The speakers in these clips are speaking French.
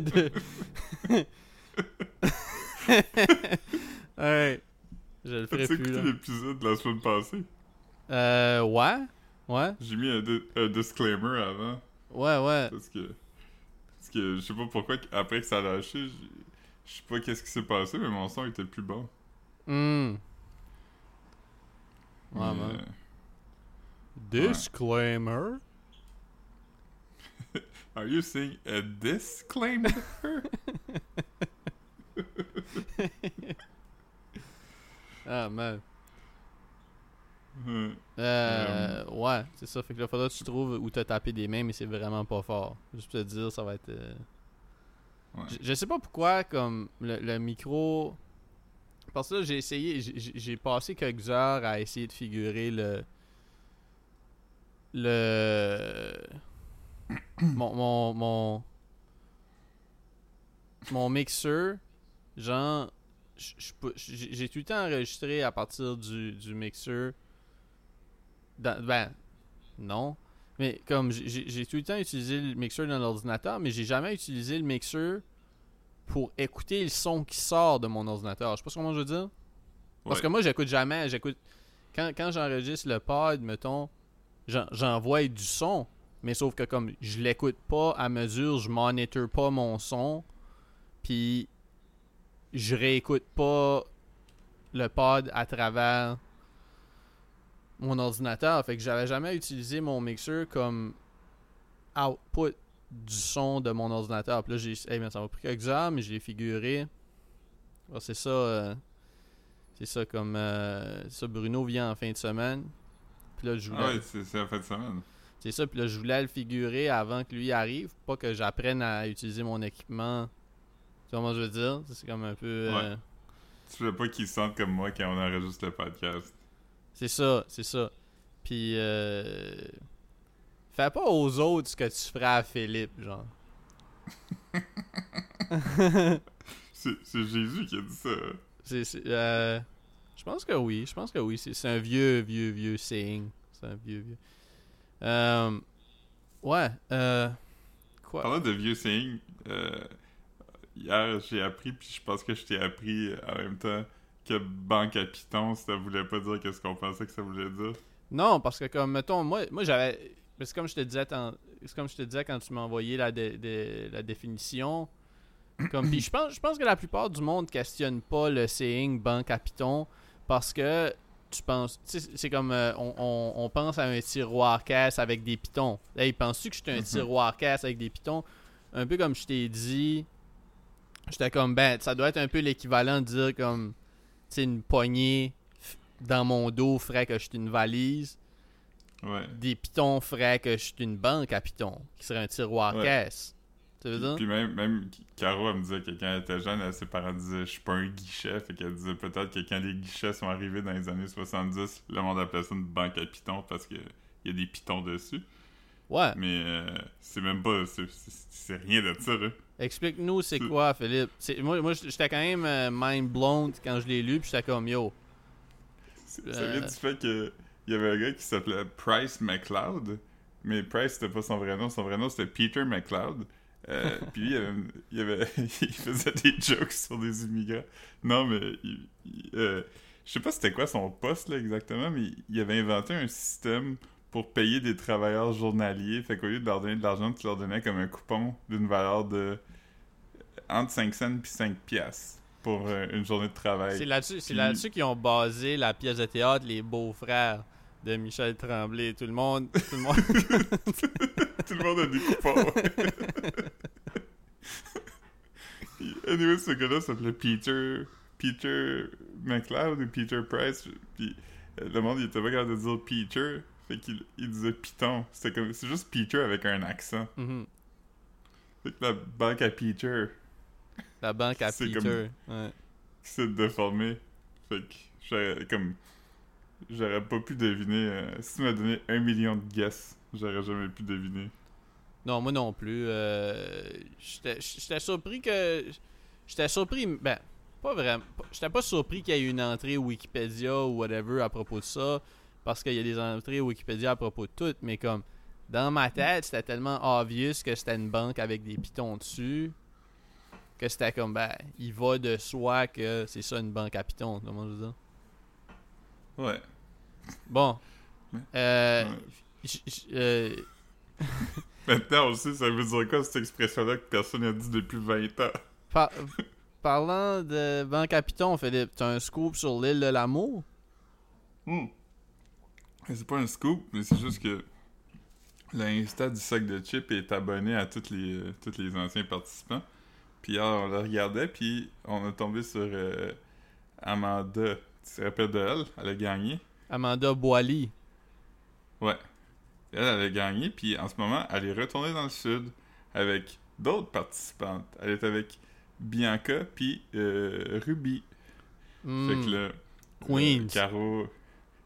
de... Alright. Je le ferai T'as plus, écouté là. l'épisode de la semaine passée? Euh, ouais. Ouais. J'ai mis un, di- un disclaimer avant. Ouais, ouais. Parce que. Parce que je sais pas pourquoi, après que ça a lâché, je sais pas qu'est-ce qui s'est passé, mais mon son était plus bon. Hmm. Ouais, Mais, euh, Disclaimer? Are you saying a disclaimer? Ah, man. Euh, Euh, ouais, c'est ça. Fait que là, faudra que tu trouves où t'as tapé des mains, mais c'est vraiment pas fort. Juste pour te dire, ça va être. euh, Ouais. Je, je sais pas pourquoi, comme le, le micro. Parce que là, j'ai essayé, j'ai passé quelques heures à essayer de figurer le. Le. Mon. Mon. Mon, mon mixeur. Genre. J'ai tout le temps enregistré à partir du, du mixeur. Ben, non. Mais comme j'ai- tout le temps utilisé le mixeur dans l'ordinateur, mais j'ai jamais utilisé le mixeur pour écouter le son qui sort de mon ordinateur. Je sais pas comment je veux dire? Parce Ouais. que moi, j'écoute jamais. J'écoute. Quand, quand j'enregistre le pod, mettons, j'en- j'envoie du son. Mais sauf que comme je l'écoute pas à mesure, je monitor pas mon son. Puis je réécoute pas le pod à travers mon ordinateur. Fait que j'avais jamais utilisé mon mixeur comme output du son de mon ordinateur. Puis là, j'ai. Hey, man, ça m'a pris quelques heures, mais je l'ai figuré. Ah, c'est ça. euh, c'est ça comme. euh, ça, Bruno vient en fin de semaine. Puis là, je voulais. Ah ouais, c'est la fin de semaine. C'est ça, puis là, je voulais le figurer avant que lui arrive. Pas que j'apprenne à utiliser mon équipement. Tu vois comment je veux dire? C'est comme un peu. euh, Tu veux pas qu'ils se sentent comme moi quand on enregistre le podcast. C'est ça, c'est ça. Puis, euh... fais pas aux autres ce que tu ferais à Philippe, genre. C'est Jésus qui a dit ça. C'est, euh... Je pense que oui, je pense que oui. C'est, c'est un vieux, vieux, vieux saying. C'est un vieux, vieux. Euh... Ouais, euh... Quoi? Parlant de vieux saying, euh, hier j'ai appris, puis je pense que je t'ai appris en même temps que banque à Python, ça voulait pas dire qu'est-ce qu'on pensait que ça voulait dire. Non, parce que comme mettons, moi, moi j'avais. mais C'est comme je te disais tant- c'est comme je te disais quand tu m'as envoyé la, dé- dé- la définition. Comme puis je pense je pense que la plupart du monde questionne pas le saying banque à Python parce que tu penses c'est comme euh, on, on- on pense à un tiroir caisse avec des pitons. Hey, penses-tu que j'étais un Mhm. tiroir caisse avec des pitons? Un peu comme je t'ai dit j'étais comme ben ça doit être un peu l'équivalent de dire comme tu sais une poignée dans mon dos ferait que je suis une valise Ouais. des pitons feraient que je suis une banque à pitons, qui serait un tiroir Ouais. caisse. Tu veux dire? Puis même, même Caro, elle me disait que quand elle était jeune, elle, ses parents disaient Je suis pas un guichet. Fait qu'elle disait peut-être que quand les guichets sont arrivés dans les années 70, le monde appelait ça une banque à pitons parce qu'il y a des pitons dessus. Ouais. Mais euh, c'est même pas. c'est- rien de ça, là. Explique-nous c'est quoi, Philippe. Moi, moi j'étais quand même euh, mind blown quand je l'ai lu, puis j'étais comme yo. Ça Euh. vient du fait que il y avait un gars qui s'appelait Price McLeod, mais Price c'était pas son vrai nom, son vrai nom c'était Peter McLeod. Euh, puis lui, il, avait, il, avait- il faisait des jokes sur des immigrants. Non, mais il- il, euh, je sais pas c'était quoi son poste là exactement, mais il avait inventé un système pour payer des travailleurs journaliers. Fait qu'au lieu de leur donner de l'argent, tu leur donnais comme un coupon d'une valeur de entre 5 cents puis 5 piastres pour euh, une journée de travail. C'est là-dessus c'est Puis- là-dessus qu'ils ont basé la pièce de théâtre Les Beaux-Frères de Michel Tremblay. Tout le monde. Tout le monde. Tout le monde a des coupons. anyway, ce gars-là s'appelait Peter. Peter McLeod ou Peter Price. Puis euh, le monde, il était pas capable de dire Peter. Fait qu'il il disait Python. C'était comme. C'est juste Peter avec un accent. Mhm. Fait que la banque à Peter La banque à Peter. Ouais. qui s'est déformée. Fait que comme. J'aurais pas pu deviner. euh, si tu m'as donné un million de guesses, j'aurais jamais pu deviner. Non, moi non plus. euh, J'étais surpris que. J'étais surpris. Ben, pas vraiment. J'étais pas surpris qu'il y ait une entrée Wikipédia ou whatever à propos de ça. Parce qu'il y a des entrées Wikipédia à propos de tout. Mais comme. Dans ma tête, c'était tellement obvious que c'était une banque avec des pitons dessus. que c'était comme, ben, il va de soi que c'est ça une banque à Python, comment je veux dire? Ouais. Bon. Euh, Ouais. j- j- euh, Maintenant, on sait, ça veut dire quoi cette expression-là que personne n'a dit depuis 20 ans? par- parlant de banque à Python, Philippe, t'as un scoop sur l'île de l'amour? Mais C'est pas un scoop, mais c'est juste que l'Insta du sac de chips est abonné à tous les, euh, tous les anciens participants. Puis hier, on le regardait, puis on a tombé sur euh, Amanda. Tu te rappelles de elle? Elle a gagné. Amanda Boily. Ouais. Elle, elle a gagné, puis en ce moment, elle est retournée dans le sud avec d'autres participantes. Elle est avec Bianca, puis euh, Ruby. Fait que Queens. euh, Caro,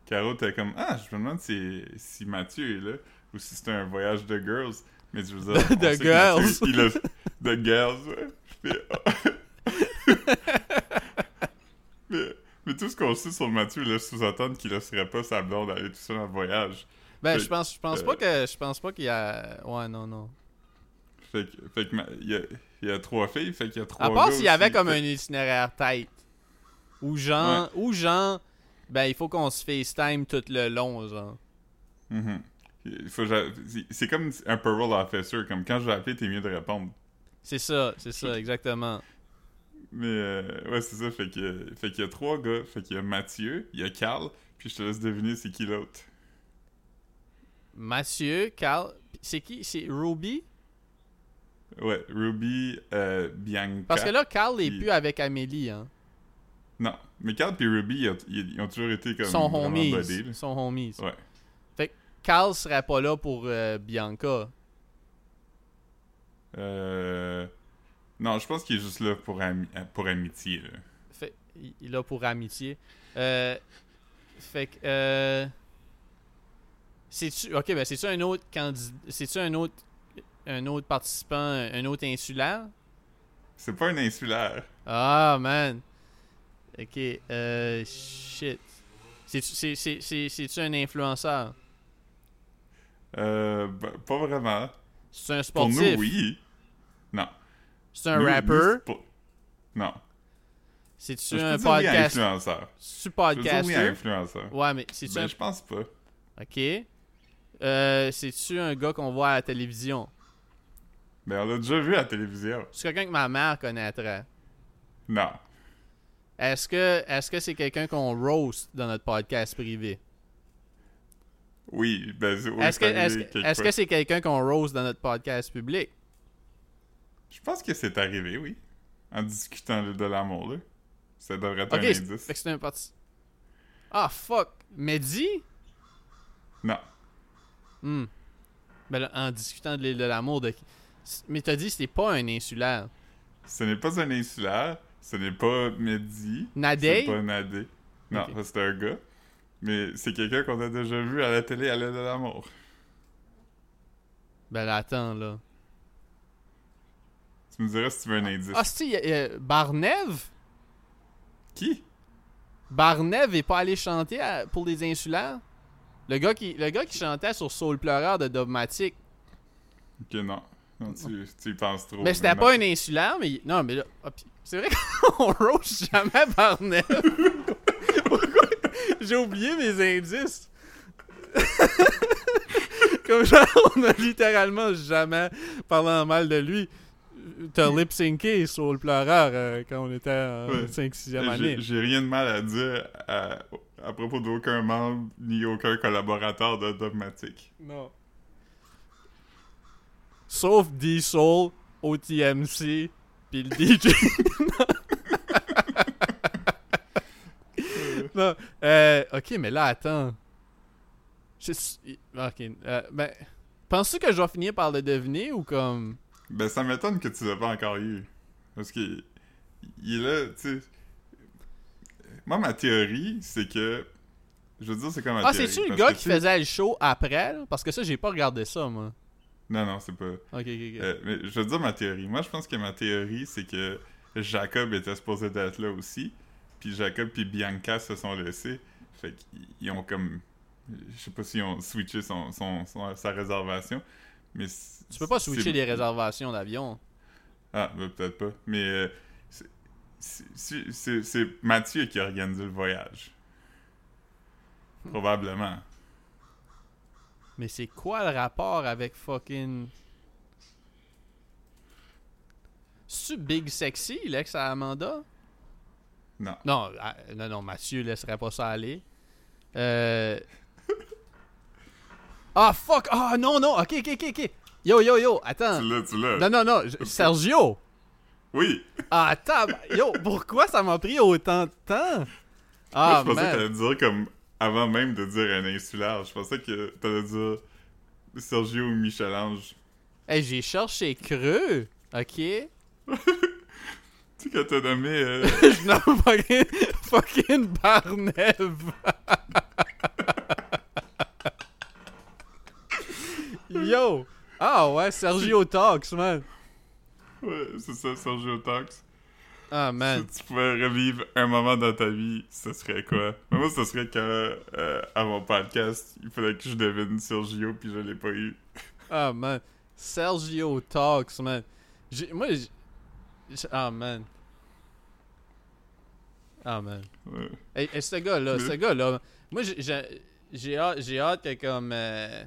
Caro t'es comme Ah, je me demande si, si Mathieu est là ou si c'était un voyage de girls. Mais je veux dire, que girls. Mathieu, il a- de girls, ouais. Puis, mais, mais tout ce qu'on sait sur Mathieu laisse sous-entendre qu'il laisserait pas sa blonde aller tout seul en voyage. Ben, je pense, je pense euh, pas que, je pense pas qu'il y a, ouais, non, non. Fait que, fait que ma- il y a, il y a trois filles, fait qu'il y a trois À part s'il y avait comme Fait- un itinéraire tête. Ou genre, ou genre, ben il faut qu'on se FaceTime tout le long, genre. Il faut que j'a- c'est- comme un parole officer, comme quand je vais appeler, t'es mieux de répondre. C'est ça, c'est ça, exactement. Mais euh, ouais, c'est ça. Fait que fait qu'il y a trois gars. Fait qu'il y a Mathieu, il y a Carl, puis je te laisse deviner c'est qui l'autre. Mathieu, Carl, c'est qui? C'est Ruby? Ouais, Ruby, euh, Bianca. Parce que là, Carl est Puis- plus avec Amélie, hein. Non, mais Carl et Ruby, ils ont, toujours été comme Son homies. là. Son homies. Ouais. Fait que Carl serait pas là pour euh, Bianca. Euh... Non, je pense qu'il est juste là pour, ami- pour amitié. Là. Fait, il est là pour amitié. Euh, fait que, euh, c'est-tu, ok, ben c'est-tu un autre candidat, c'est-tu un autre, un autre participant, un autre insulaire? C'est pas un insulaire. Ah, man. Ok, euh, shit. C'est-tu, c'est, c'est, c'est, c'est-tu un influenceur? Euh, ben, pas vraiment. C'est un Pour sportif? nous, oui. Non. C'est un nous, rapper? c'est pas- Non. C'est-tu Je un podcast? influenceur. C'est-tu Je podcaster? influenceur. Ouais, mais c'est-tu Ben, un... je pense pas. Ok. Euh, c'est-tu un gars qu'on voit à la télévision? Ben, on l'a déjà vu à la télévision. C'est quelqu'un que ma mère connaîtrait. Non. Est-ce que est-ce que c'est quelqu'un qu'on roast dans notre podcast privé? Oui, ben, oui, est-ce que c'est arrivé est-ce que quelqu'un qu'on roast dans notre podcast public? Je pense que c'est arrivé, oui. En discutant de, de l'amour, là. Ça devrait être Ok, un indice. fait que c'est un parti. Ah fuck, Mehdi? Non. Hmm. Ben là, en discutant de l'île de l'amour de mais t'as dit que c'était pas un insulaire. Ce n'est pas un insulaire. Ce n'est pas Mehdi. Nadé? C'est pas Nadé. Non, c'est un gars. Mais c'est quelqu'un qu'on a déjà vu à la télé à l'aide de l'amour. Ben là, attends là. Tu me diras si tu veux un indice. Ah si, a- Barnev? Qui? Barnev est pas allé chanter à- pour les insulaires? Le gars qui le gars qui chantait sur Soul Pleureur de Dogmatic. Ok, non. Non, tu, tu y penses trop. Mais c'était pas un insulaire, mais. Non, mais là. ah, c'est vrai qu'on roast jamais Barnev. Pourquoi? J'ai oublié mes indices. Comme genre, on a littéralement jamais parlé en mal de lui. T'as lip synché sur le pleureur euh, quand on était en Ouais. 5-6e J'ai année. j'ai rien de mal à dire à, à propos d'aucun membre ni aucun collaborateur de Dogmatic. Non. Sauf D-Soul, OTMC, pis le DJ. non, euh, ok, mais là, attends. Ok, euh, ben, penses-tu que je vais finir par le deviner ou comme... Ben, ça m'étonne que tu l'as pas encore eu. Parce que, il est là, tu sais. Moi, ma théorie, c'est que. Je veux dire, c'est comme ma Ah, c'est-tu le gars qui faisait le show après, là? Parce que ça, j'ai pas regardé ça, moi. Non, non, c'est pas. Ok, ok, ok. Euh, mais je veux dire ma théorie. Moi, je pense que ma théorie, c'est que Jacob était supposé d'être là aussi. Puis Jacob puis Bianca se sont laissés. Fait qu'ils ils ont comme. Je sais pas s'ils ont switché son, son, son- sa réservation. Mais tu peux pas switcher les réservations d'avion. Ah, ben, peut-être pas. Mais euh, c'est Mathieu qui a organisé le voyage. Probablement. Mais c'est quoi le rapport avec fucking. C'est Big Sexy, l'ex à Amanda? Non. Non, ah, non, non, Mathieu laisserait pas ça aller. Euh. Ah, fuck! Ah, non, non, ok, ok, ok, ok. Yo, yo, yo, attends. Tu l'as, tu l'as. Non, non, non, je- Sergio! Oui! Ah, attends, yo, pourquoi ça m'a pris autant de temps? Ah, Moi, je pensais que t'allais dire comme avant même de dire un insulaire. Je pensais que t'allais dire Sergio ou Michel-Ange. Hey, j'ai cherché creux, ok? Tu sais, quand t'as nommé. euh, Je nomme fucking, fucking Barnève. Yo! Ah ouais, Sergio Talks, man. ouais, c'est ça, Sergio Talks. Ah, man. Si tu pouvais revivre un moment dans ta vie, ce serait quoi? Moi, ce serait quand, euh, à mon podcast, il fallait que je devine Sergio, puis je l'ai pas eu. Ah, man. Sergio Talks, man. J'ai- Moi, j'ai- ah, man. Ah, man. Ouais. Hey, hey, ce gars-là, Mais- ce gars-là, moi j'ai- j'ai j'ai hâte, j'ai hâte que comme euh,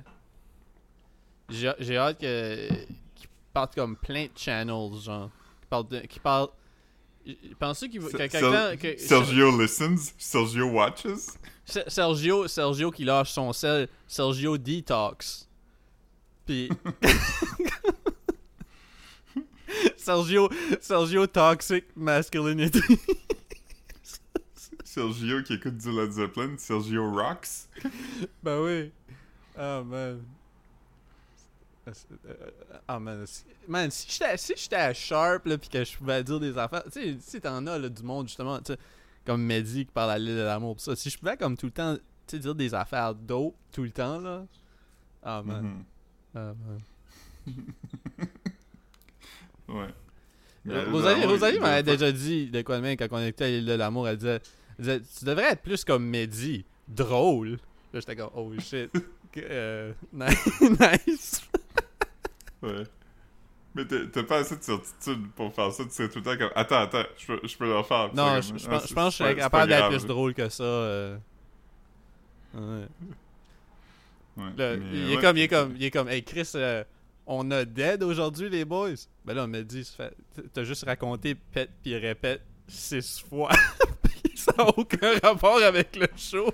j'ai j'ai hâte que qu'il parte comme plein de channels genre qui parle de, pensez qu'il va que Ser- quelqu'un que Sergio listens, Sergio watches? Ser- Sergio Sergio qui lâche son sel Sergio detox puis Sergio Sergio toxic masculinity Sergio qui écoute du Led Zeppelin, Sergio rocks. Ben oui. Ah, man. Ah, c'est- euh, Ah, man. si- Man, si j'étais si à Sharp, là, pis que je pouvais dire des affaires. Tu sais, si t'en as, là, du monde, justement, tu comme Mehdi qui parle à l'île de l'amour, pis ça. Si je pouvais, comme tout le temps, tu sais, dire des affaires dope tout le temps, là. Ah, man. Mhm. Ah, man. Ouais. Euh, Rosalie, Rosalie m'avait déjà dit de quoi de même quand on était à l'île de l'amour. Elle disait, elle disait, Tu devrais être plus comme Mehdi. Drôle. Là, j'étais comme Oh shit. Euh, nice. Ouais. Mais t'as pas assez de certitude pour faire ça. Tu serais tout le temps comme Attends, attends, je peux, je peux le refaire. Non, je, ah, pense, que je serais capable d'être plus drôle que ça. euh. Ouais. Ouais, Là, mais il, est comme, il est comme, il est comme, hey Chris, euh, on a dead aujourd'hui les boys? Ben là, on m'a dit, t'as juste raconté pète puis répète six fois. Ça n'a aucun rapport avec le show.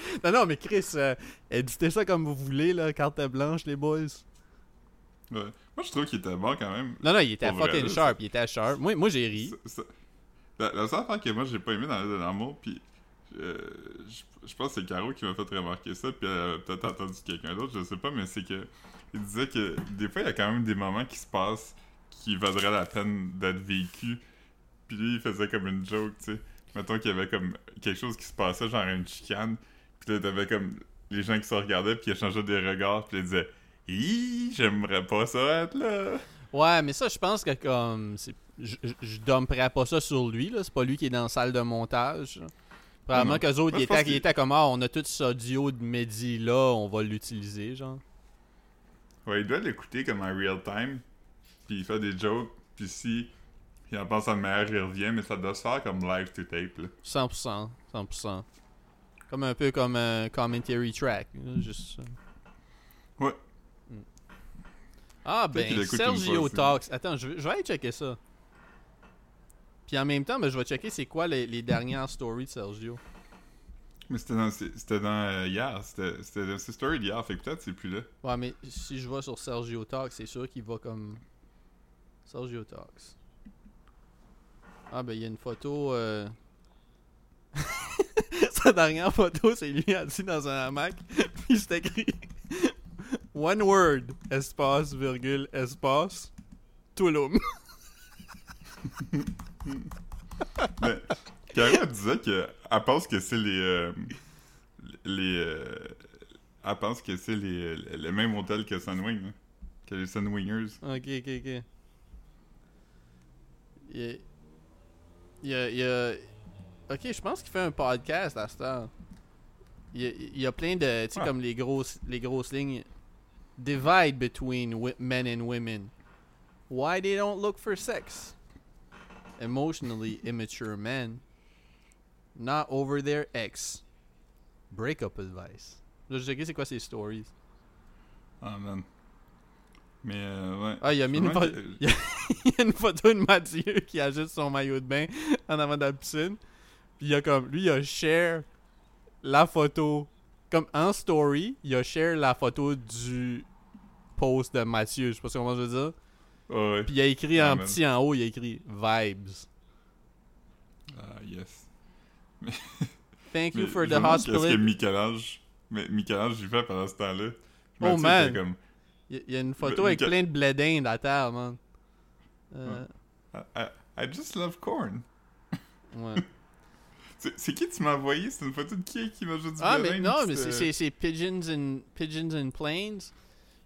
non, non, mais Chris, euh, éditez ça comme vous voulez, là, carte blanche les boys. Ouais. Moi, je trouve qu'il était bon quand même. Non, non, il était fucking sharp, il était sharp. Moi, moi j'ai ri. Ça- ça- La, la seule affaire que moi j'ai pas aimé dans l'aide de l'amour, puis euh, je, je pense que c'est Caro qui m'a fait remarquer ça, puis elle a peut-être entendu quelqu'un d'autre, je sais pas, mais c'est que il disait que des fois il y a quand même des moments qui se passent qui vaudraient la peine d'être vécus. Puis lui il faisait comme une joke, tu sais. Mettons qu'il y avait comme quelque chose qui se passait, genre une chicane, puis là t'avais comme les gens qui se regardaient, puis qui échangeaient des regards, puis ils disaient Hi, j'aimerais pas ça être là. Ouais, mais ça, je pense que comme. Je, je, je dumperais pas ça sur lui, là. C'est pas lui qui est dans la salle de montage. Probablement qu'eux autres, ils étaient, comme Ah, on a tout ce audio de Mehdi là, on va l'utiliser, genre. Ouais, il doit l'écouter comme en real time, puis il fait des jokes, puis si il en pense à une meilleure, il revient, mais ça doit se faire comme live to tape, là. 100%. 100%. Comme un peu comme un commentary track. Juste. Ouais. Mm. Ah, ben, Sergio. Talks. Attends, je, vais- je vais aller checker ça. Puis en même temps, ben, je vais checker c'est quoi les, les dernières stories de Sergio. Mais c'était dans, c'était dans euh, hier, c'était, c'était dans ses stories d'hier, fait que peut-être c'est plus là. Ouais, mais si je vais sur Sergio Talks, c'est sûr qu'il va comme. Sergio Talks. Ah, ben, il y a une photo. euh, Sa dernière photo, c'est lui assis dans un hamac. Puis c'est écrit One word, espace, virgule, espace, Tulum. Mais elle disait que elle pense que c'est les euh, les euh, elle pense que c'est les le même hôtel que Sunwing, hein, que les Sunwingers. Ok, ok, ok. Il y a. Il y a. Ok, je pense qu'il fait un podcast à cette heure. Il y a, il y a plein de. Tu sais, Ah. comme les grosses, les grosses lignes. Divide between men and women. why they don't look for sex? Emotionally immature men, not over their ex. Breakup advice. Là, je sais c'est quoi ces stories? Ah, man. Mais, euh, ouais. Ah, il a mis une Vraiment photo. que- Il y, a, une photo de Mathieu qui a juste son maillot de bain en avant de la piscine. Puis il y a comme. Lui, il a share la photo. Comme en story, il a share la photo du post de Mathieu. Je sais pas comment je veux dire. Ah, ouais. Puis il a écrit en man. petit en haut, il a écrit Vibes. Ah, yes. Thank you Mais for the demande Qu'est-ce que hospital. Michel-Ange... Mais Michel-Ange, il fait pendant ce temps-là. Oh, man. comme... Il y a une photo avec plein de blé d'Inde à terre, man. Euh, I, I, I just love corn. ouais. C'est qui tu m'as envoyé? C'est une photo de qui qui m'a juste dit Ah, Bledin, mais non, mais c'est- Pigeons and, Pigeons and Plains.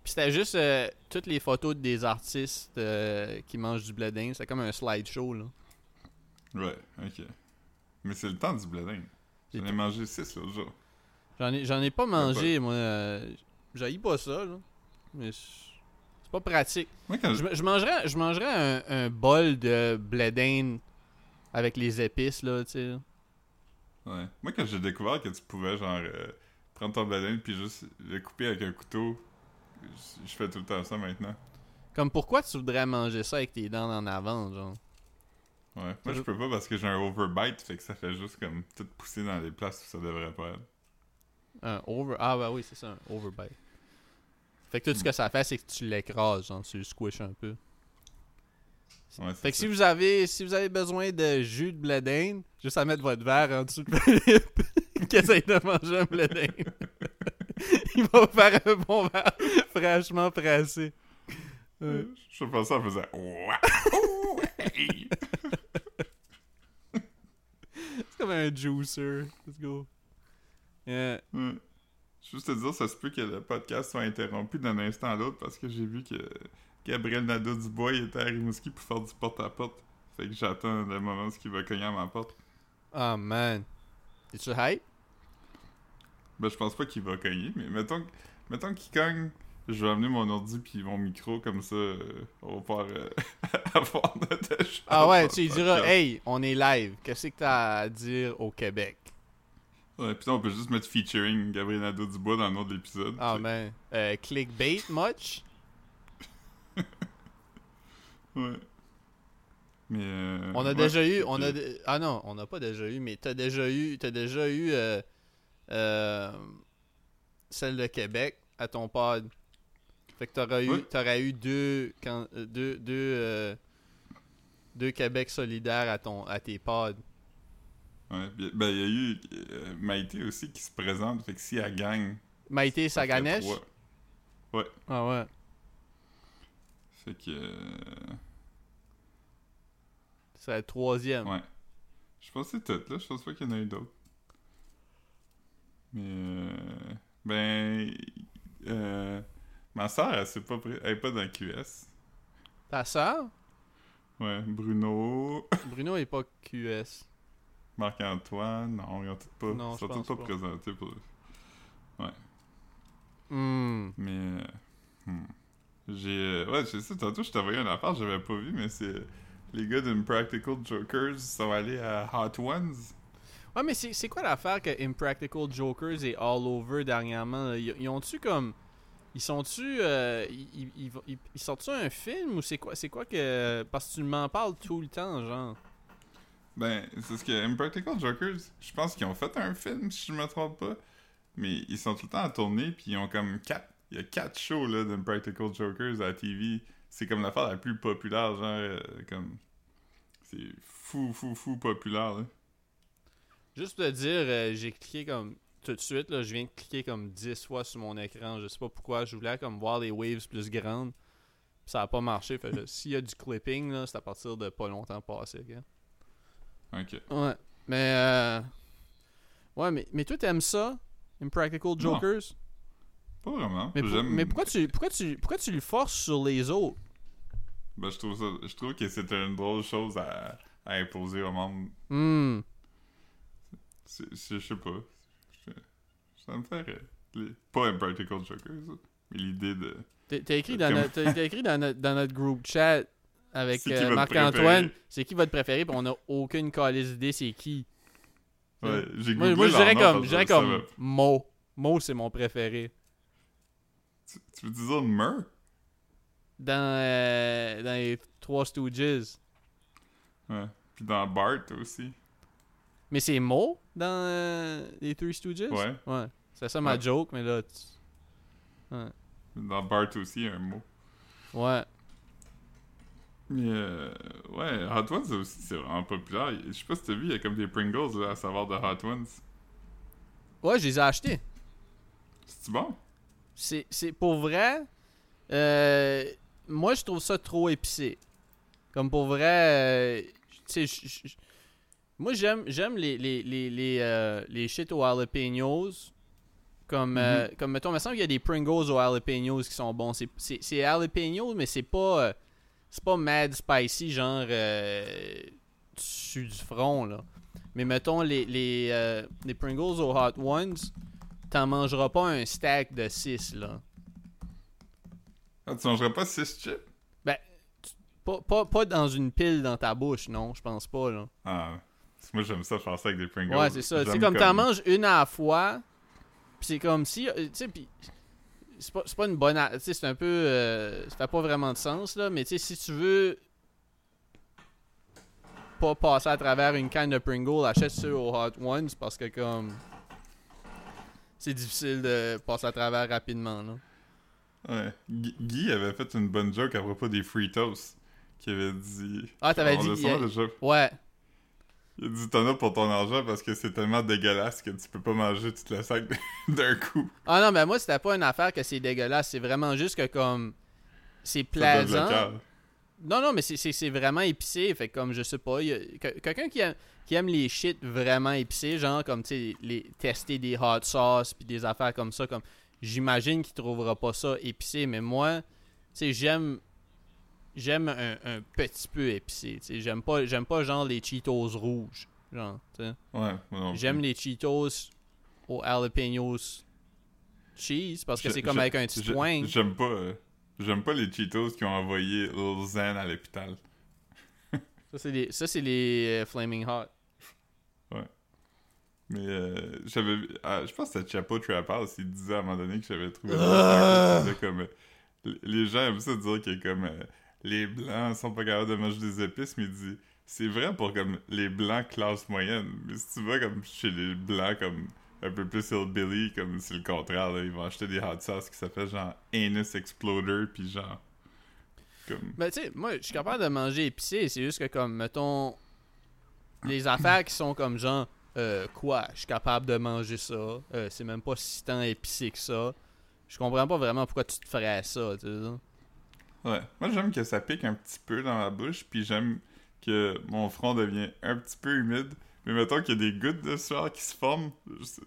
Puis c'était juste euh, toutes les photos des artistes euh, qui mangent du blé d'Inde. C'est comme un slideshow, là. Ouais, ok. Mais c'est le temps du bledin. J'en ai mangé 6 l'autre jour. J'en ai, j'en ai pas mangé, moi. Euh, J'haïs pas ça, là. Mais c'est pas pratique. Moi, quand je... Je, mangerais, je mangerais un, un bol de blé d'Inde avec les épices, là, tu sais. Ouais. Moi, quand j'ai découvert que tu pouvais, genre, euh, prendre ton bledin puis juste le couper avec un couteau, je, je fais tout le temps ça maintenant. Comme pourquoi tu voudrais manger ça avec tes dents en avant, genre? Ouais. Moi, je peux pas parce que j'ai un overbite, fait que ça fait juste comme tout pousser dans les places où ça devrait pas être. Un over. Ah, bah oui, c'est ça, un overbite. Fait que tout ce que ça fait, c'est que tu l'écrases, genre, tu le squishes un peu. Ouais, Fait que ça. si vous avez si vous avez besoin de jus de blé d'Inde, juste à mettre votre verre en dessous de Philippe qui essaye de manger un blé d'Inde. Il va vous faire un bon verre fraîchement pressé. Ouais. Je pensais en faisant Ouah! Ouais! C'est comme un juicer. Let's go. Yeah. Ouais. Juste te dire, ça se peut que le podcast soit interrompu d'un instant à l'autre parce que j'ai vu que Gabriel Nadeau-Dubois il était à Rimouski pour faire du porte-à-porte. Fait que j'attends le moment où il va cogner à ma porte. Oh man. Es-tu hype? Ben, je pense pas qu'il va cogner, mais mettons, qu'il cogne, je vais amener mon ordi puis mon micro, comme ça, euh, on va pouvoir euh, avoir notre échange Ah ouais, tu lui diras, hey, on est live. Qu'est-ce que t'as à dire au Québec? Ouais, là, on peut juste mettre featuring Gabriel Nadeau-Dubois dans le nom de l'épisode. Ah man. Euh, clickbait much? Ouais. Mais. euh, On a ouais, déjà eu, on a, de- ah non, on n'a pas déjà eu, mais t'as déjà eu, t'as déjà eu euh, euh, celle de Québec à ton pod. Fait que t'auras eu, Ouais. t'auras eu deux, quand, euh, deux, deux, deux Québec solidaires à ton, à tes pods. Ouais, ben, il y a eu Maïté aussi qui se présente, fait que si elle gagne. Maïté ça Saganesh. trois. Ah ouais. Fait que. C'est le troisième. Ouais. Je pense que c'est tout, là. Je pense pas qu'il y en a eu d'autres. Mais. euh, ben. euh, ma soeur, elle, s'est pas elle est pas dans le QS. Ta soeur, Ouais, Bruno, Bruno est pas QS. Marc-Antoine, non, ils ont pas, Non, ils sont je tous pas, pas. présentés pour. Hmm. Mais. euh, hmm. J'ai. euh, ouais, c'est ça, tantôt je envoyé une affaire, j'avais pas vu, mais c'est. Les gars d'Impractical Jokers sont allés à Hot Ones. Ouais, mais c'est quoi l'affaire que Impractical Jokers est all over dernièrement? là? Ils, ils ont-tu comme. Ils sont-tu. euh, ils, ils, ils, ils- ils sortent-tu un film ou c'est quoi, c'est quoi que. Parce que tu m'en parles tout le temps, genre? Ben, c'est ce que Impractical Jokers, je pense qu'ils ont fait un film, si je me trompe pas. Mais ils sont tout le temps à tourner, puis ils ont comme quatre. Il y a quatre shows là d'Impractical Jokers à la TV. C'est comme l'affaire la plus populaire, genre. euh, comme. C'est fou, fou, fou populaire, là. Juste pour te dire, euh, j'ai cliqué comme. Tout de suite, là, je viens de cliquer comme 10 fois sur mon écran. Je sais pas pourquoi. Je voulais comme voir les waves plus grandes. Ça a pas marché. Fait s'il y a du clipping, là, c'est à partir de pas longtemps passé, ok? Ok. Ouais. Mais euh... Ouais, mais, mais toi t'aimes ça? Impractical Jokers? Pas vraiment. Mais, pour- mais pourquoi tu pourquoi tu pourquoi tu le forces sur les autres? Ben, je trouve ça. Je trouve que c'est une drôle chose à, à imposer au monde. C'est- Je sais pas. Je- Ça me fait. Les- Pas Impractical Jokers, ça, mais l'idée de. T'as écrit, dans notre, t'as écrit dans notre, dans notre group chat avec euh, Marc-Antoine. C'est qui votre préféré? Puis on a aucune calice d'idée c'est qui. Ouais, j'ai Moi, moi, je dirais comme, je dirais comme Mo. Mo, c'est mon préféré. Tu, tu veux dire Mur? Dans, euh, dans les Trois Stooges. Ouais. Puis dans Bart aussi. Mais c'est Mo dans euh, les Three Stooges? Ouais. Ouais. C'est ça ma Ouais. joke, mais là. tu- Ouais. Dans Bart aussi, il y a un mot. Ouais. Mais euh, ouais, Hot Ones aussi, c'est vraiment populaire. Je sais pas si t'as vu, il y a comme des Pringles là, à savoir de Hot Ones. Ouais, je les ai achetés. C'est bon? C'est, c'est pour vrai. euh, moi, je trouve ça trop épicé. Comme pour vrai. euh, tu sais, moi, j'aime, j'aime les, les, les, les, euh, les shit aux jalapenos. Comme, euh, comme mettons, il me semble qu'il y a des Pringles aux jalapenos qui sont bons. C'est, c'est, jalapenos, mais c'est pas. euh, c'est pas mad spicy, genre. Dessus du front, là. Mais mettons, les, les, les Pringles aux Hot Ones, t'en mangeras pas un stack de 6, là. Ah, tu mangerais pas 6 chips? Pas, pas, pas dans une pile dans ta bouche, non, je pense pas, là. Ah, moi j'aime ça faire ça avec des Pringles. Ouais, c'est ça. C'est J'aime comme t'en manges une à la fois, pis c'est comme si, euh, tu sais, pis c'est pas, pas une bonne, tu sais, c'est un peu, euh, ça fait pas vraiment de sens, là, mais tu sais, si tu veux pas passer à travers une canne de Pringle, achète ceux aux Hot Ones, parce que comme, c'est difficile de passer à travers rapidement, là. Ouais. Guy, Guy avait fait une bonne joke à propos des Fritos. Qui avait dit. Ah, t'avais dit, l'a il a- déjà- Ouais, Il a dit t'en as pour ton argent parce que c'est tellement dégueulasse que tu peux pas manger tout le sac d'un coup. Ah non, mais moi, c'était pas une affaire que c'est dégueulasse. C'est vraiment juste que comme. C'est Ça donne le plaisant. Non, non, mais c'est- c'est c'est vraiment épicé. Fait que comme, je sais pas, quelqu'un qui aime, qui aime les shit vraiment épicés, genre comme, tu sais, les, tester des hot sauce puis des affaires comme ça, comme, j'imagine qu'il trouvera pas ça épicé, mais moi, tu sais, j'aime. J'aime un, un petit peu épicé. J'aime pas, j'aime pas genre les Cheetos rouges, genre. Ouais. J'aime les Cheetos aux jalapenos cheese parce que c'est comme avec un petit twang. J'aime pas. euh, J'aime pas les Cheetos qui ont envoyé Lil Zen à l'hôpital. Ça, c'est les, ça, c'est les euh, Flaming Hot. Mais euh, j'avais. vu- ah, je pense que c'était Chapo Trap House, il disait à un moment donné que j'avais trouvé. Ah! comme. euh, les gens aiment ça dire que comme. euh, les blancs sont pas capables de manger des épices, mais il dit. C'est vrai pour comme les blancs classe moyenne. Mais si tu vas comme chez les blancs comme un peu plus hillbilly, comme c'est le contraire, là, ils vont acheter des hot sauce qui s'appellent genre Anus Exploder, puis genre. Comme. Mais tu sais, moi, je suis capable de manger épicé. C'est juste que, comme, mettons, les affaires qui sont comme genre, euh, quoi, je suis capable de manger ça. euh, c'est même pas si tant épicé que ça. Je comprends pas vraiment pourquoi tu te ferais ça, tu sais. Ouais. Moi, j'aime que ça pique un petit peu dans ma bouche, puis j'aime que mon front devient un petit peu humide. Mais mettons qu'il y a des gouttes de sueur qui se forment.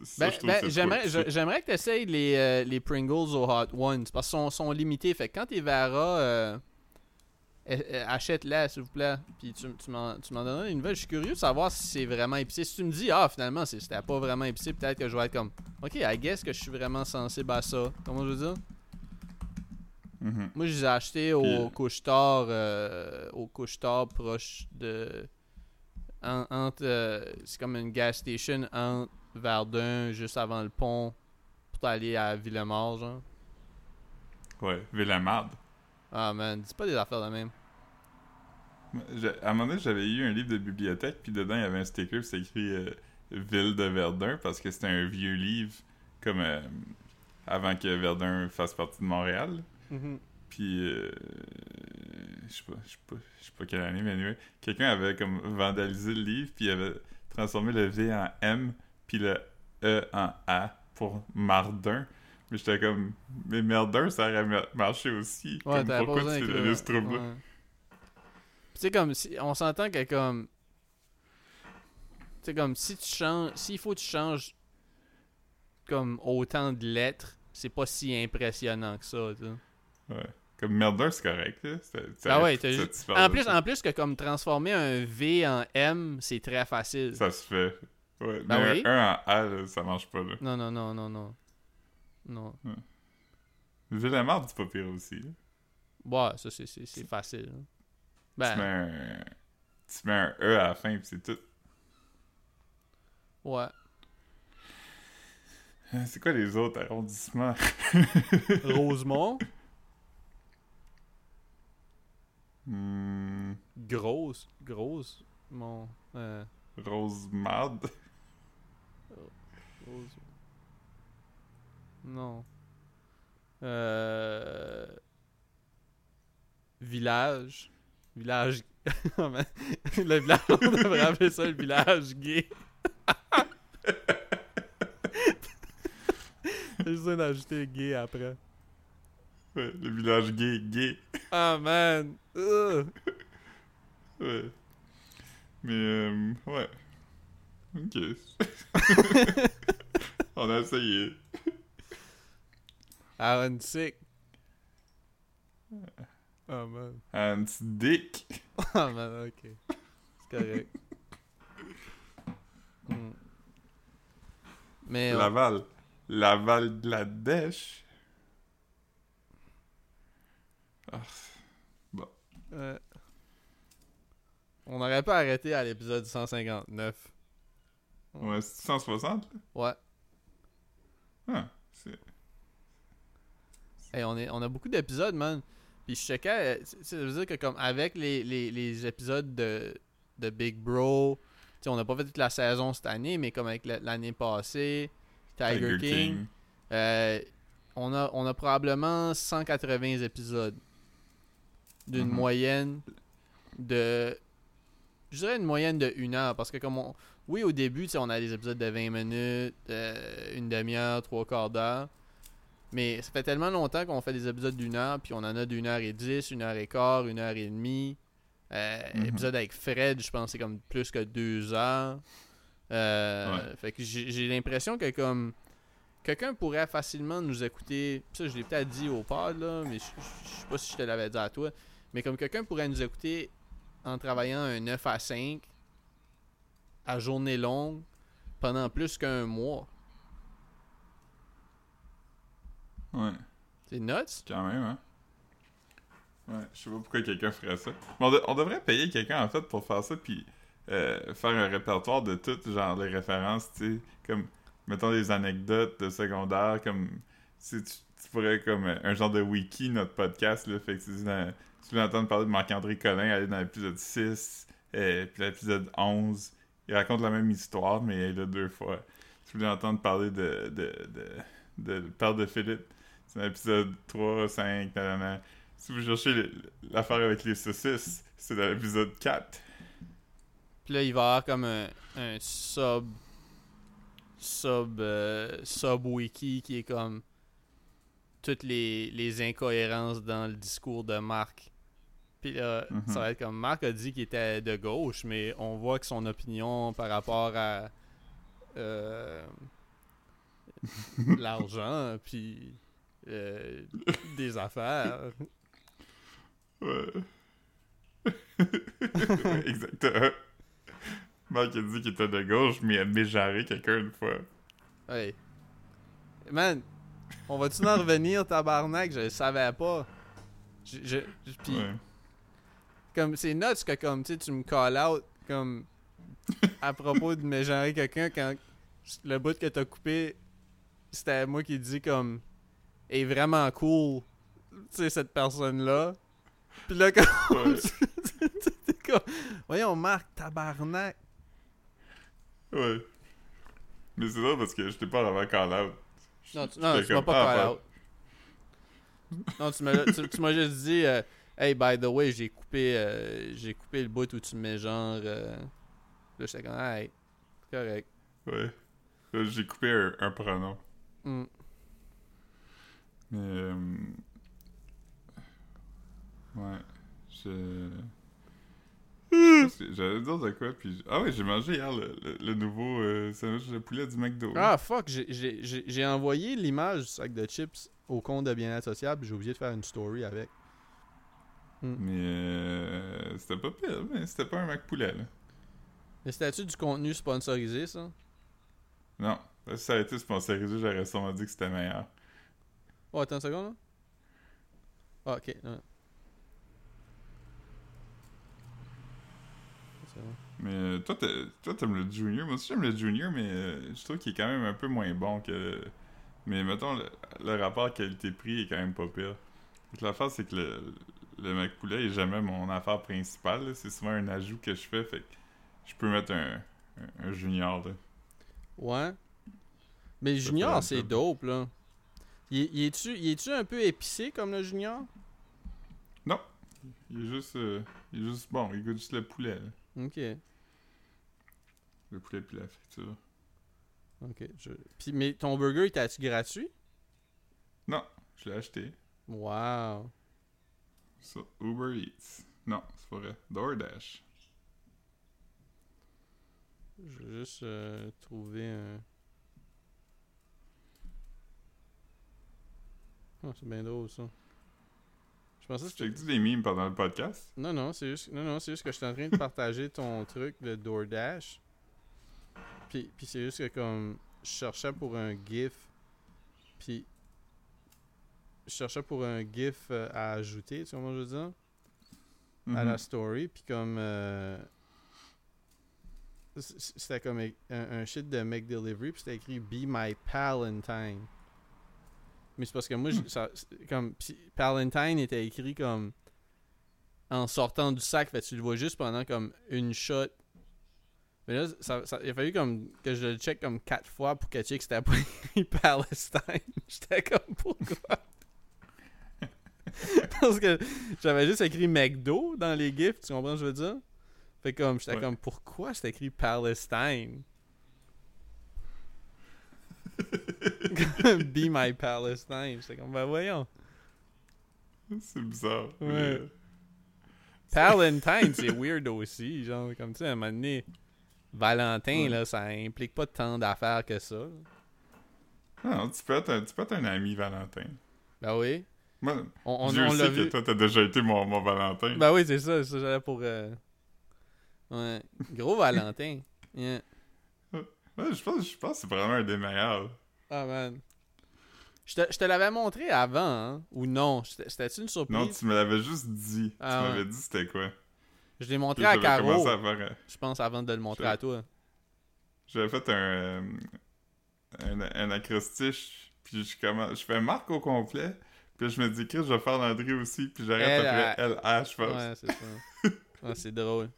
Ça, Ben, ben, j'aimerais, que tu essayes les, euh, les Pringles aux Hot Ones parce qu'ils sont, sont limités. Fait que quand tu verras, euh, euh, euh, achète-la s'il vous plaît. Puis tu, tu m'en, tu m'en donneras une nouvelle. Je suis curieux de savoir si c'est vraiment épicé. Si tu me dis, ah finalement c'était pas vraiment épicé, peut-être que je vais être comme, ok, I guess que je suis vraiment sensible à ça. Comment je veux dire? Mhm. Moi je les ai achetés au Puis- couche-tard, euh, au couche-tard proche de. en- entre, euh, c'est comme une gas station entre Verdun, juste avant le pont, pour aller à Villemort, genre. Ouais, Villemade. Ah man, dis pas des affaires de même. À un moment donné, j'avais eu un livre de bibliothèque, puis dedans, il y avait un sticker, c'est écrit euh, Ville de Verdun, parce que c'était un vieux livre, comme euh, avant que Verdun fasse partie de Montréal. Puis, euh, je sais pas, je sais pas, je sais pas quelle année, mais anyway, quelqu'un avait comme vandalisé le livre, puis il avait transformé le V en M, puis le E en A pour Mardin. Mais j'étais comme, mais Merdun, ça aurait ma- marché aussi. Ouais, comme, pourquoi tu donné ce trouble-là? ouais. Tu sais, comme, si, on s'entend que comme. Tu sais, comme, si tu changes. S'il faut que tu changes. Comme autant de lettres, c'est pas si impressionnant que ça, tu. Ouais. Comme Merdun, c'est correct, là. Ah ouais, t'as juste- En plus, en plus que comme transformer un V en M, c'est très facile. Ça se fait. Ouais, Ben mais oui. un, un en A, là, ça marche pas, là. Non, non, non, non, non. Non. Villemard, c'est pas pire aussi. Ouais, ça c'est- facile. hein. Ben, Tu mets un. Tu mets un E à la fin, puis c'est tout. ouais. Euh, C'est quoi les autres arrondissements? Rosemont, Hmm, grosse, grosse. Mon. Euh? Rose- Non. Euh... Village. Village. le village, on devrait appeler ça le village gay. J'ai juste d'ajouter gay après. Ouais, le village gay, gay. Ah man! Ugh. Ouais. Mais, euh, ouais. Ok. On a essayé. Aaron Sick. Ah man. Hans Dick. Ah man, ok. C'est correct. Hmm. Mais. Laval. Laval de la dèche. Ah, Euh, on aurait pas arrêté à l'épisode 159. ouais, c'est 160, là? Ouais. Ah. Hey, on, est, on a beaucoup d'épisodes, man. Puis je checkais, euh, ça veut dire que comme avec les, les, les épisodes de, de Big Bro, on n'a pas fait toute la saison cette année, mais comme avec la- l'année passée, Tiger, King, euh, on, a, on a probablement 180 épisodes d'une Mhm. moyenne de. Je dirais une moyenne de une heure, parce que comme on. Oui, au début, on a des épisodes de 20 minutes, euh, une demi-heure, trois quarts d'heure. Mais ça fait tellement longtemps qu'on fait des épisodes d'une heure, puis on en a d'une heure et dix, une heure et quart, une heure et demie. Euh, Mhm. Épisode avec Fred, je pense c'est comme plus que deux heures. Euh, Fait que j'ai j'ai l'impression que comme quelqu'un pourrait facilement nous écouter. Ça, je l'ai peut-être dit au pod, là, mais je je- je sais pas si je te l'avais dit à toi. Mais comme quelqu'un pourrait nous écouter en travaillant un 9 à 5 à journée longue pendant plus qu'un mois. Ouais, C'est nuts? quand même, hein. Ouais, je sais pas pourquoi quelqu'un ferait ça. Mais on, de- on devrait payer quelqu'un, en fait, pour faire ça, puis euh, faire un répertoire de toutes, genre, les références, tu sais, comme, mettons, des anecdotes de secondaire, comme, si tu, tu pourrais, comme, un genre de wiki, notre podcast, là, fait que tu dans- tu entendre parler de Marc-André Collin, aller dans l'épisode 6, euh, puis l'épisode 11, il raconte la même histoire, mais il est là deux fois. Tu voulais entendre parler de, de, de, de, le père de Philippe, l'épisode 3, 5, nanana. Si vous cherchez l'affaire avec les saucisses, c'est dans l'épisode 4. Puis là, il va y avoir comme un, un sub. Sub. euh, sub wiki qui est comme. Toutes les, les incohérences dans le discours de Marc. Puis là, Mhm. ça va être comme Marc a dit qu'il était de gauche, mais on voit que son opinion par rapport à. euh, l'argent, puis. Euh, des affaires. Ouais. Exactement. Marc a dit qu'il était de gauche, mais il a quelqu'un une fois. Hey. Man, on va-tu en revenir, tabarnak? Je le savais pas. Je, je, je- pis, Ouais. comme, c'est nuts que, comme, tu tu me call out, comme, à propos de mégenrer quelqu'un quand le bout que t'as coupé, c'était moi qui dis, comme, est vraiment cool, tu sais, cette personne-là. Pis là, comme, Ouais. t'es comme, voyons, Marc, tabarnak. Ouais. Mais c'est drôle parce que je t'ai pas vraiment call out. Non, tu, non, J'étais tu m'as pas ah, call out. Non, tu m'as tu, tu m'as juste dit euh, Hey, by the way, j'ai coupé euh, j'ai coupé le bout où tu mets genre. euh, Là, j'étais comme Hey, c'est correct. Ouais. J'ai coupé un, un pronom. Hmm. Mais. euh, Ouais. Je. Que J'allais dire de quoi, puis. Ah ouais, j'ai mangé hier le, le- le nouveau euh, sandwich de poulet du McDo. Ah, fuck, j'ai- envoyé l'image du sac de chips au compte de bien-être social, puis j'ai oublié de faire une story avec. Mais. euh, C'était pas pire, mais c'était pas un Mac poulet, là. Mais c'était-tu du contenu sponsorisé, ça? Non. Si ça a été sponsorisé, j'aurais sûrement dit que c'était meilleur. Oh, attends une seconde, là? Ah, ok. ouais. Mais euh, toi, toi, t'aimes le Junior. Moi aussi, j'aime le Junior, mais euh, je trouve qu'il est quand même un peu moins bon que. Mais mettons, le, le rapport qualité-prix est quand même pas pire. Donc, L'affaire, c'est que le, le Mac Poulet est jamais mon affaire principale. C'est souvent un ajout que je fais. Fait que je peux mettre un, un, un Junior. Là. Ouais. Mais le Ça Junior, c'est dope, là. Il, est-tu est-tu un peu épicé comme le Junior? Il est juste. euh, il est juste bon. Il goûte juste le poulet. là. Ok. Le poulet puis la friture. Ok. Je... Puis, mais ton burger, il t'a-tu gratuit? Non, je l'ai acheté. Wow. Sur Uber Eats. Non, c'est pas vrai. DoorDash. Je vais juste euh, trouver un. Oh, c'est bien drôle ça. Je pensais que Tu des mimes pendant le podcast? Non, non, c'est juste... Non, non, c'est juste que je suis en train de partager ton truc de DoorDash. Puis, puis c'est juste que comme je cherchais pour un GIF. Puis je cherchais pour un GIF euh, à ajouter, tu vois comment je veux dire? à la story, puis comme. euh, c'était comme un, un shit de McDelivery, puis c'était écrit Be my Palentine. Mais c'est parce que moi, je- ça, comme. pis Palentine était écrit comme. En sortant du sac, fait tu le vois juste pendant comme une shot. Mais là, ça, ça- il a fallu comme que je le check comme quatre fois pour catcher que c'était pas écrit Palestine. J'étais comme pourquoi? Parce que j'avais juste écrit McDo dans les gifs, tu comprends ce que je veux dire? Fait comme, j'étais Ouais. comme, pourquoi c'est écrit Palestine? Be my Palestine. J'étais comme, ben voyons. C'est bizarre. Ouais. mais- Palestine, c'est weird aussi. Genre, comme tu sais, à un moment donné, Valentin, Ouais. là, ça implique pas tant d'affaires que ça. Non, tu peux, être un, tu peux être un ami Valentin. Ben oui. Moi, On, on, Dieu on sait que vu. toi, t'as déjà été mon, mon Valentin. Ben oui, c'est ça. C'est ça, j'allais pour. euh, Ouais. Gros Valentin. Yeah. Ouais, je pense, je pense que c'est vraiment un des meilleurs. Ah, man. Je te, je te l'avais montré avant, hein? Ou non? C'était- C'était-tu une surprise? Non, tu me l'avais juste dit. Ah tu ouais. m'avais dit c'était quoi. Je l'ai montré à Caro, commencé à faire... je pense, avant de le montrer à toi. J'avais fait un, euh, un, un acrostiche, puis je, commence, je fais Marc au complet, puis je me dis, Chris, je vais faire Landry aussi, puis j'arrête après LH, je pense. Ouais, c'est ça. Ouais, c'est drôle.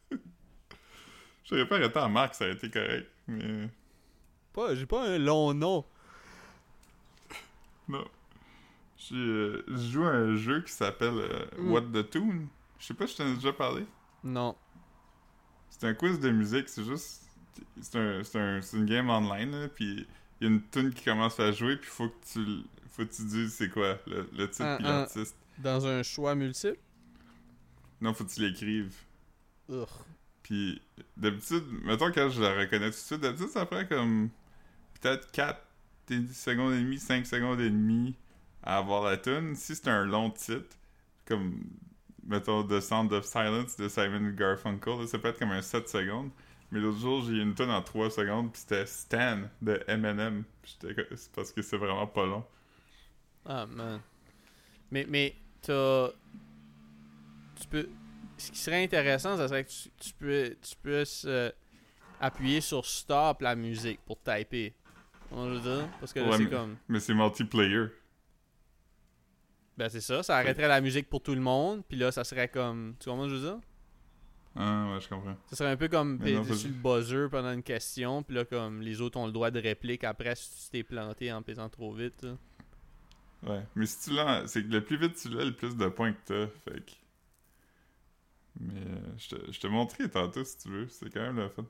J'aurais pas arrêté en Marc, ça aurait été correct, mais Pas, j'ai pas un long nom. non. J'ai, euh, je joue à un jeu qui s'appelle euh, Mm. What the Tune. Je sais pas si je t'en ai déjà parlé. Non. C'est un quiz de musique, c'est juste. C'est un, c'est un- c'est une game online, là, puis il y a une tune qui commence à jouer, puis faut que tu l- faut que tu dises c'est quoi le, le titre Un- puis l'artiste. Dans un choix multiple? Non, faut que tu l'écrives. Ugh. Puis d'habitude, mettons quand je la reconnais tout de suite, d'habitude ça prend comme peut-être 4 secondes et demie, 5 secondes et demie à avoir la tune. Si c'est un long titre, comme mettons The Sound of Silence de Simon Garfunkel, ça peut être comme un 7 secondes. Mais l'autre jour, j'ai eu une tune en 3 secondes, puis c'était Stan de Eminem. C'est parce que c'est vraiment pas long. Ah, man. Mais, mais, t'as. Tu peux. Ce qui serait intéressant, ça serait que tu, peux, tu puisses appuyer sur stop la musique pour typer. On veut dire? Parce que là, Ouais, c'est mais- comme. Mais c'est multiplayer. Ben, c'est ça. Ça arrêterait la musique pour tout le monde. Puis là, ça serait comme. Tu comprends ce que je veux dire? Ah, ouais, je comprends. Ça serait un peu comme sur le buzzer pendant une question. Puis là, comme les autres ont le droit de réplique après si tu t'es planté en pesant trop vite. là. Ouais, mais si tu l'as, c'est que le plus vite tu l'as, le plus de points que t'as, fait que... Mais euh, je te, je te montrerai tantôt si tu veux, c'est quand même le fun.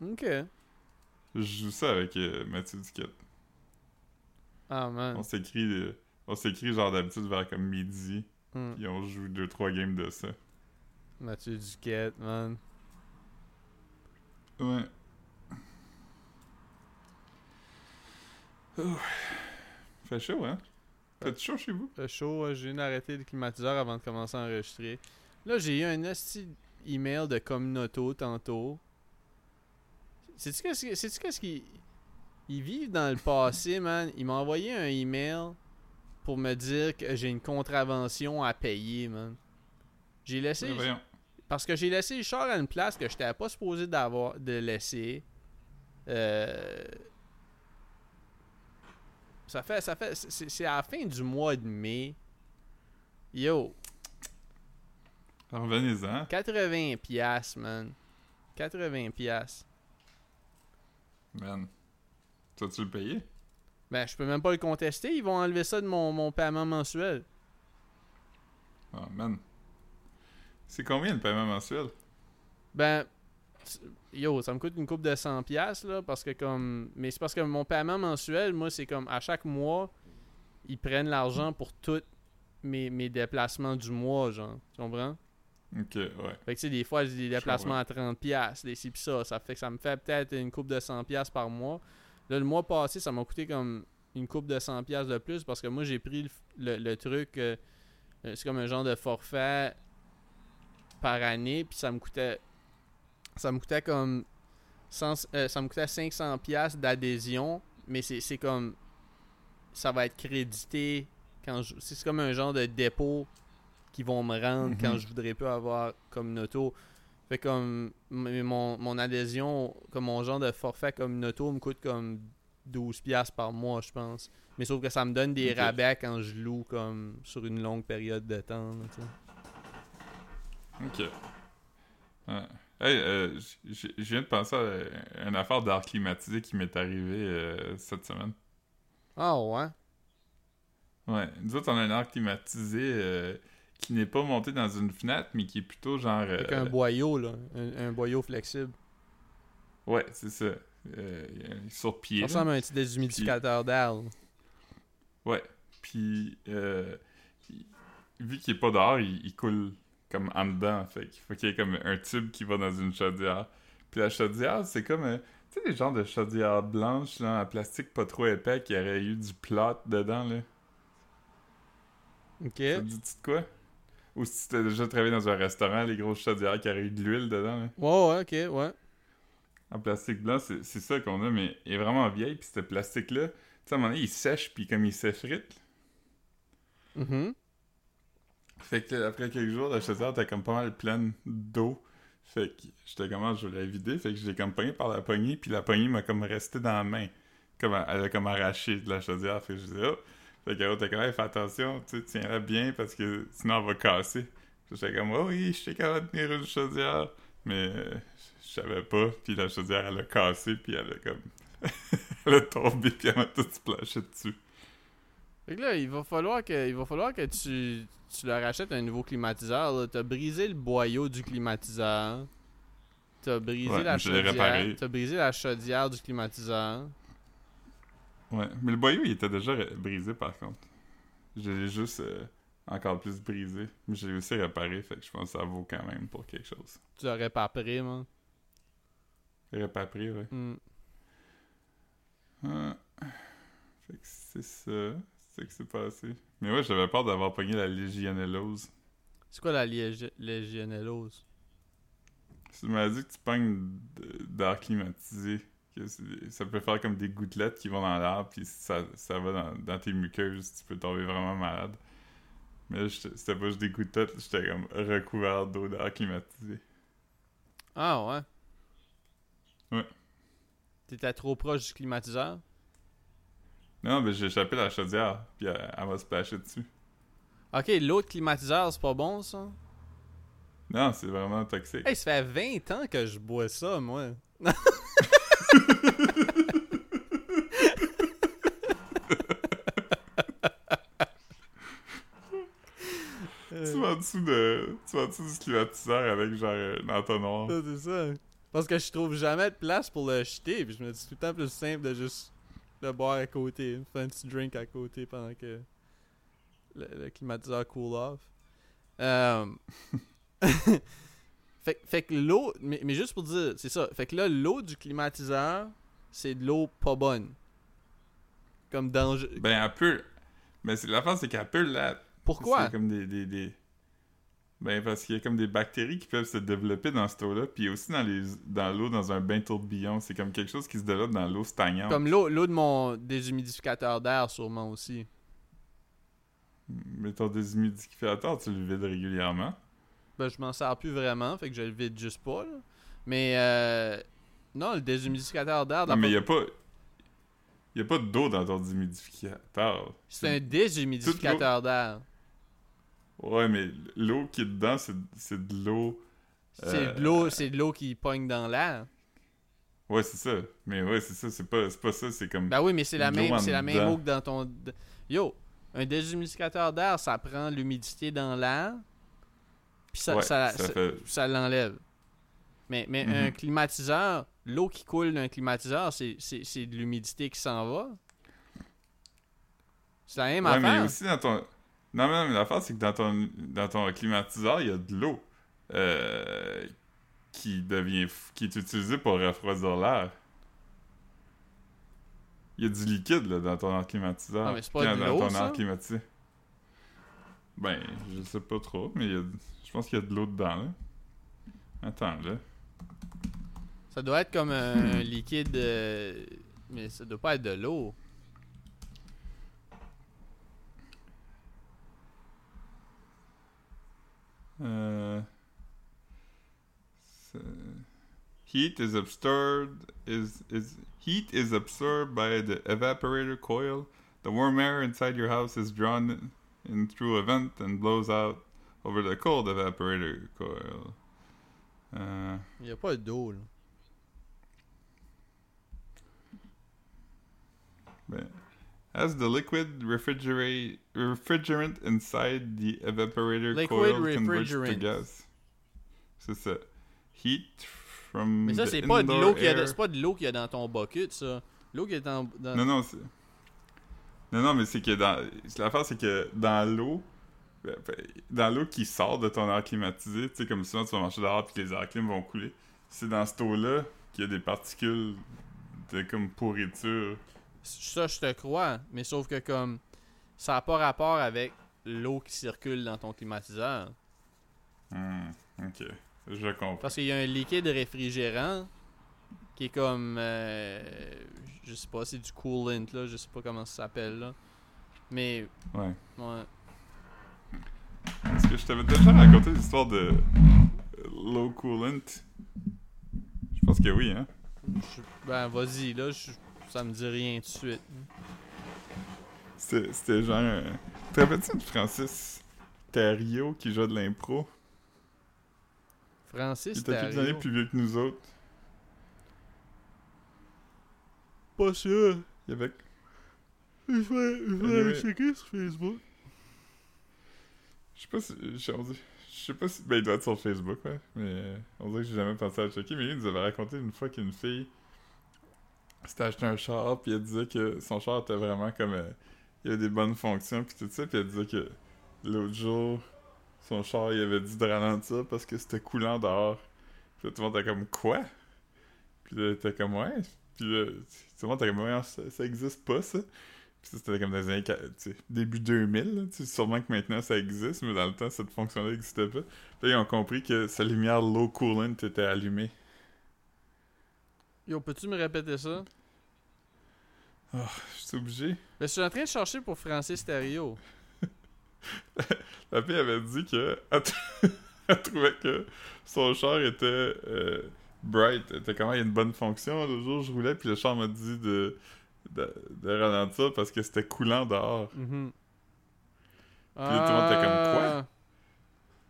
Ok. Je joue ça avec euh, Mathieu Duquette. Ah, man. On s'écrit euh, on s'écrit genre d'habitude vers comme midi, Hmm. puis on joue 2-3 games de ça. Mathieu Duquette, man. Ouais. Ouh. Fait chaud, hein? Fait chaud chez vous? Fait chaud, j'ai une arrêté le climatiseur avant de commencer à enregistrer. Là, j'ai eu un email de Communauto tantôt. Sais-tu qu'est-ce qu'est-ce qu'ils ils vivent dans le passé, man? Ils m'ont envoyé un email pour me dire que j'ai une contravention à payer, man. J'ai laissé voyons. parce que j'ai laissé le char à une place que je n'étais pas supposé d'avoir de laisser. Euh, ça fait. Ça fait. C'est à la fin du mois de mai. Yo, Revenez-en. 80 piastres, man. 80 piastres. Man. Tu vas-tu le payer? Ben, je peux même pas le contester. Ils vont enlever ça de mon, mon paiement mensuel. Ah, man. C'est combien le paiement mensuel? Ben, yo, ça me coûte une coupe de 100 pièces là, parce que comme, mais c'est parce que mon paiement mensuel, moi, c'est comme à chaque mois, ils prennent l'argent pour tous mes, mes déplacements du mois, genre, tu comprends? Ok, ouais. Fait que tu sais, des fois, j'ai des déplacements à 30 pièces, des ci pis ça, ça fait que ça me fait peut-être une coupe de 100 pièces par mois. Là, le mois passé, ça m'a coûté comme une coupe de 100 pièces de plus parce que moi, j'ai pris le, le- le truc, euh, euh, c'est comme un genre de forfait par année, puis ça me coûtait ça me coûtait comme 100 euh, ça me coûtait 500 pièces d'adhésion, mais c'est c'est comme ça va être crédité quand je c'est comme un genre de dépôt qu'ils vont me rendre quand Mhm. je voudrais pas avoir comme une auto. Fait comme mon, mon adhésion, comme mon genre de forfait comme une auto me coûte comme 12 pièces par mois, je pense. Mais sauf que ça me donne des rabais quand je loue comme sur une longue période de temps. là. Ok. Ouais. Hey, euh, je viens de penser à une affaire d'air climatisé qui m'est arrivée euh, cette semaine. Ah ouais? Ouais, nous autres, on a un air climatisé euh, qui n'est pas monté dans une fenêtre, mais qui est plutôt genre... euh, Avec un boyau, là. Un, un boyau flexible. Ouais, c'est ça. Euh, sur pied. Ça ressemble à un petit déshumidificateur d'air. Ouais. Puis, euh, il- vu qu'il est pas dehors, il, il coule comme en dedans. Fait qu'il faut qu'il y ait comme un tube qui va dans une chaudière. Puis la chaudière, c'est comme... euh, tu sais, les genres de chaudières blanches, là, en plastique pas trop épais, qui aurait eu du plot dedans, là. Ok. Ça te dit de quoi? Ou si tu as déjà travaillé dans un restaurant, les grosses chaudières qui auraient eu de l'huile dedans, là. Ouais, ouais, ok, ouais. En plastique blanc, c'est ça qu'on a, mais il est vraiment vieille. Puis ce plastique-là, tu sais, à un moment donné, il sèche, puis comme il s'effrite. Mhm. Fait que après quelques jours, la chaudière était comme pas mal pleine d'eau. Fait que j'étais comment je voulais la vider. Fait que je l'ai comme pogné par la poignée, puis la poignée m'a comme resté dans la main. Comme elle a comme arraché de la chaudière. Fait que je disais, oh! Fait que t'es quand même, fais attention, tu sais, tiens-la bien parce que sinon elle va casser. J'étais comme, oh oui, je sais comment tenir une chaudière. Mais euh, je savais pas, puis la chaudière elle a cassé, puis elle a comme. elle a tombé, puis elle m'a tout splashé dessus. Fait que là, il va falloir que, il va falloir que tu, tu leur achètes un nouveau climatiseur. T'as brisé le boyau du climatiseur. T'as brisé Ouais, la chaudière. T'as brisé la chaudière du climatiseur. Ouais, mais le boyau, il était déjà brisé par contre. Je l'ai juste euh, encore plus brisé. Mais je l'ai aussi réparé, fait que je pense que ça vaut quand même pour quelque chose. Tu pas pris, man. Réparé, ouais. Hmm. Ah. Fait que c'est ça. C'est ça qui s'est passé. Mais ouais, j'avais peur d'avoir pogné la légionellose. C'est quoi la liég- légionellose? Tu m'as dit que tu pognes d'air climatisé. Que ça peut faire comme des gouttelettes qui vont dans l'air, puis ça, ça va dans, dans tes muqueuses, tu peux tomber vraiment malade. Mais c'était pas juste des gouttelettes, j'étais comme recouvert d'eau d'air climatisé. Ah ouais? Ouais. T'étais trop proche du climatiseur? Non, mais j'ai échappé la chaudière, puis elle, elle m'a splashé dessus. Ok, l'autre climatiseur, c'est pas bon ça? Non, c'est vraiment toxique. Hey, ça fait 20 ans que je bois ça, moi. Tu vas en dessous de. Tu vas en dessous du climatiseur avec genre un entonnoir. Ça, c'est ça. Parce que je trouve jamais de place pour le jeter, puis je me dis tout le temps plus simple de juste le boire à côté, faire un petit drink à côté pendant que le, le climatiseur cool off. Euh, fait, fait que l'eau, mais, mais juste pour dire, c'est ça, fait que là, l'eau du climatiseur, c'est de l'eau pas bonne. Comme danger. Ben, elle peut. Mais c'est- l'affaire, c'est qu'elle peut la. Pourquoi? C'est comme des, des, des- Ben, parce qu'il y a comme des bactéries qui peuvent se développer dans cette eau-là, puis aussi dans les dans l'eau dans un bain tourbillon. C'est comme quelque chose qui se développe dans l'eau stagnante. Comme l'eau, l'eau de mon déshumidificateur d'air, sûrement aussi. Mais ton déshumidificateur, tu le vides régulièrement. Ben, je m'en sers plus vraiment, fait que je le vide juste pas. là. Mais euh, non, le déshumidificateur d'air, Non, mais il pas- y a pas. Il a pas d'eau dans ton humidificateur. c'est un déshumidificateur d'air. Ouais, mais l'eau qui est dedans, c'est de l'eau. C'est Euh, de l'eau, c'est de l'eau qui pogne dans l'air. Ouais, c'est ça. Mais ouais, c'est ça. C'est pas, pas ça. C'est comme. Ben oui, mais c'est la même, c'est la même eau que dans ton. Yo, un déshumidificateur d'air, ça prend l'humidité dans l'air, puis ça, ouais, ça, ça ça- fait. ça l'enlève. Mais, mais Mhm. un climatiseur, l'eau qui coule d'un climatiseur, c'est, de l'humidité qui s'en va. C'est la même Ouais, mais affaire. aussi dans ton. Non, mais, mais l'affaire, c'est que dans ton, dans ton climatiseur, il y a de l'eau euh, qui devient. qui est utilisée pour refroidir l'air. Il y a du liquide là, dans ton climatiseur. Ah, mais c'est pas de l'eau, ça? climatisé. Ben, je sais pas trop, mais il y a- je pense qu'il y a de l'eau dedans, là. Attends, là. Ça doit être comme un, un liquide. euh, mais ça doit pas être de l'eau. Uh, so- heat is absorbed is is heat is absorbed by the evaporator coil. The warm air inside your house is drawn in through a vent and blows out over the cold evaporator coil. Uh, Il n'y a pas d'eau, là. but as the liquid refrigerate refrigerant inside the evaporator Liquid coil converts to gas. C'est ça. Heat from Mais ça, the c'est pas de l'eau qu'il y a, air- c'est pas de l'eau qu'il y a dans ton bucket, ça. L'eau qui est dans. dans- Non, non, c'est. Non, non, mais c'est que dans. L'affaire, c'est que dans l'eau. ben, ben, Dans l'eau qui sort de ton air climatisé, tu sais, comme souvent tu vas marcher dehors puis les air clim vont couler, c'est dans cette eau-là qu'il y a des particules de comme pourriture. Ça, je te crois. Mais sauf que, comme. Ça n'a pas rapport avec l'eau qui circule dans ton climatiseur. Hmm, ok. Je comprends. Parce qu'il y a un liquide réfrigérant qui est comme. euh, je sais pas, c'est du coolant, là. Je sais pas comment ça s'appelle, là. Mais. Ouais. Ouais. Est-ce que je t'avais déjà raconté l'histoire de low coolant? Je pense que oui, hein? Je- ben, vas-y, là. je- ça me dit rien tout de suite. C'était genre. euh, Te rappelles-tu de Francis Thériault qui joue de l'impro? Francis, Il était quelques années plus vieux que nous autres. Pas sûr. Il y avait. Je vais, je checker sur Facebook. Je sais pas si. Je sais pas si. Ben, il doit être sur Facebook, ouais. Mais on dirait que j'ai jamais pensé à le checker. Mais lui, il nous avait raconté une fois qu'une fille s'était acheté un char, puis elle disait que son char était vraiment comme. euh, il avait des bonnes fonctions, puis tout ça. Puis elle disait que l'autre jour, son char, il avait dit de ralentir parce que c'était coulant dehors. Puis là, tout le monde était comme quoi? Puis là, il était comme ouais. Puis là, le monde était comme ça, ça existe pas, ça. Puis c'était comme dans les années, qua- tu sais, début 2000, là, tu sais, sûrement que maintenant ça existe, mais dans le temps, cette fonction-là n'existait pas. Là, ils ont compris que sa lumière low coolant était allumée. Yo, peux-tu me répéter ça? Je suis obligé. Ben, je suis en train de chercher pour Francis Thériault. La fille avait dit que elle trouvait que son char était euh, bright, était comment il y a une bonne fonction. Le jour, je roulais, puis le char m'a dit de, de, de ralentir parce que c'était coulant dehors. Mhm. là, tout le monde était comme, quoi? Ah.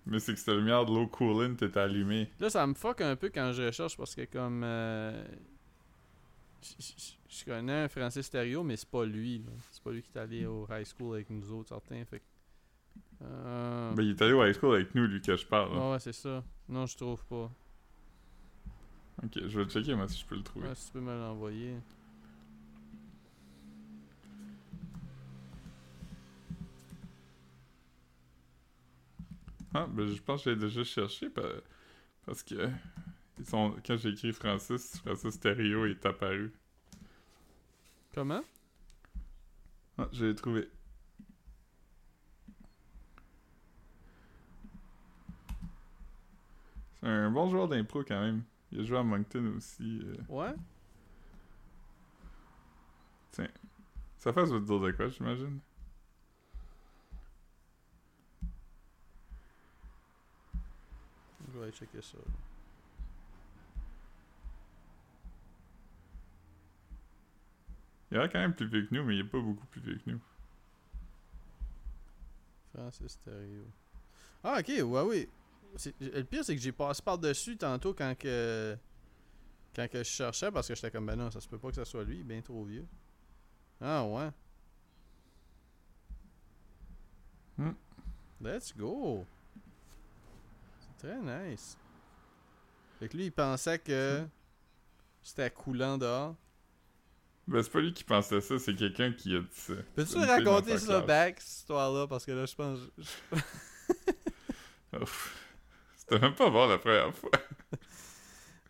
Mais c'est que sa lumière de low coolant était allumée. Là, ça me fuck un peu quand je recherche parce que comme... euh, Je connais un Francis Thériault, mais c'est pas lui. C'est pas lui qui est allé au high school avec nous autres, certains. Fait. Euh, Ben, il est allé au high school avec nous, lui, que je parle. là. ouais, c'est ça. Non, je trouve pas. Ok, je vais le checker, moi, si je peux le trouver. Ouais, si tu peux me l'envoyer. Ah, ben, je pense que j'ai déjà cherché pa- parce que ils sont, quand j'ai écrit Francis, Francis Thériault est apparu. Comment? Ah, je l'ai trouvé. C'est un bon joueur d'impro quand même. Il a joué à Moncton aussi. euh. Ouais? Sa face veut te dire de quoi, j'imagine? Je vais aller checker ça. Il a quand même plus vieux que nous, mais il est pas beaucoup plus vieux que nous. Francis Stereo. Ah, ok, ouais, oui. Le pire, c'est que j'ai passé par-dessus tantôt quand que. Quand que je cherchais parce que j'étais comme, ben non, ça se peut pas que ça soit lui, il est bien trop vieux. Ah, ouais. Hmm. Let's go. C'est très nice. Fait que lui, il pensait que c'était coulant dehors. Ben, c'est pas lui qui pensait ça, c'est quelqu'un qui a dit ça. Peux-tu raconter ça back, cette histoire-là? Parce que là, je pense. Ouf. C'était même pas bon la première fois.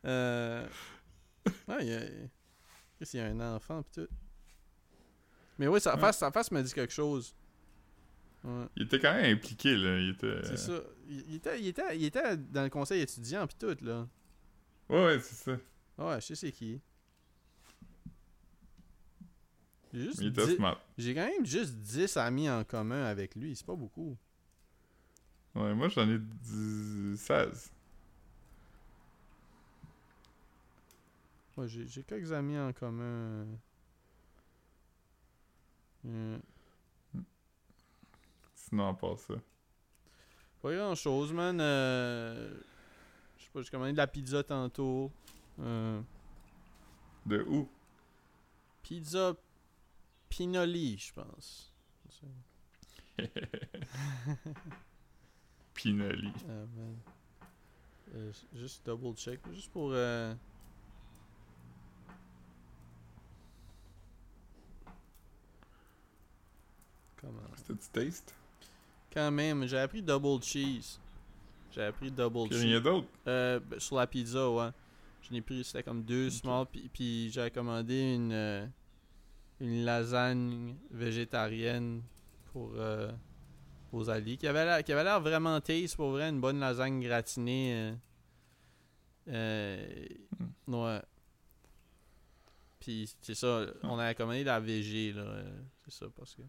Euh. Ouais, il y a. Qu'est-ce qu'il y a un enfant pis tout. Mais oui, sa Ouais. face, sa face me dit quelque chose. Ouais. Il était quand même impliqué, là. Il était... C'est ça. Il, il était, il, était, il était dans le conseil étudiant pis tout, là. Ouais, ouais, c'est ça. Ouais, je sais c'est qui. J'ai juste Il était dix- smart. J'ai quand même juste 10 amis en commun avec lui, c'est pas beaucoup. Ouais, moi j'en ai 10... 16. Ouais, j'ai quelques amis en commun. Euh, Sinon, à part ça. Pas grand chose, man. Euh, Je sais pas, j'ai commandé de la pizza tantôt. Euh, De où? pizza Pinoli, je pense. Pinoli. Ah, man. Euh, juste double check, juste pour. euh, Comment? C'était du taste? Quand même, j'ai appris double cheese. J'ai appris double Puis cheese. rien d'autre? Euh, ben, sur la pizza, ouais. Je n'ai pris, c'était comme deux Ok. small, puis, puis j'avais commandé une, une lasagne végétarienne pour euh, Rosalie, qui avait l'air, qui avait l'air vraiment taste, pour vrai, une bonne lasagne gratinée. euh, euh, ouais. Puis c'est ça, on avait commandé la VG, là. euh, c'est ça, parce que.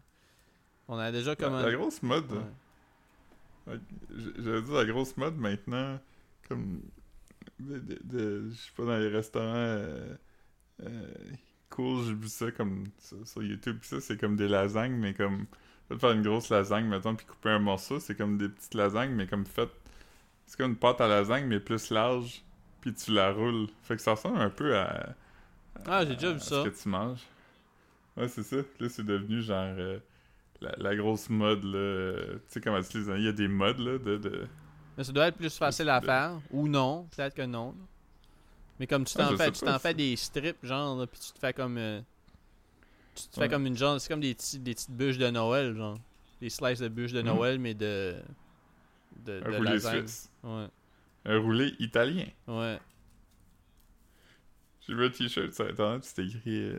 On a déjà La, commandé. la grosse mode, Ouais. J'allais dire la grosse mode maintenant, comme je sais pas dans les restaurants euh, euh, cool, j'ai vu ça comme sur, sur YouTube, ça c'est comme des lasagnes, mais comme faire une grosse lasagne mettons puis couper un morceau, c'est comme des petites lasagnes mais comme fait c'est comme une pâte à lasagne mais plus large, puis tu la roules, fait que ça ressemble un peu à, Ah, j'ai déjà vu ce ça. que tu manges. Ouais c'est ça, là c'est devenu genre euh, la, la grosse mode là, tu sais comment tu les il y a des modes là de, de... Mais ça doit être plus facile à faire. Ou non. Peut-être que non. Mais comme tu Ah, t'en fais, tu t'en fais des strips, genre, là, puis tu te fais comme. euh, tu te fais Ouais. comme une genre. C'est comme des, petits, des petites bûches de Noël, genre. Des slices de bûches de Mhm. Noël, mais de. De, Un roulé suisse. Ouais. Un roulé italien. Ouais. J'ai vu un t-shirt sur internet, c'était écrit euh,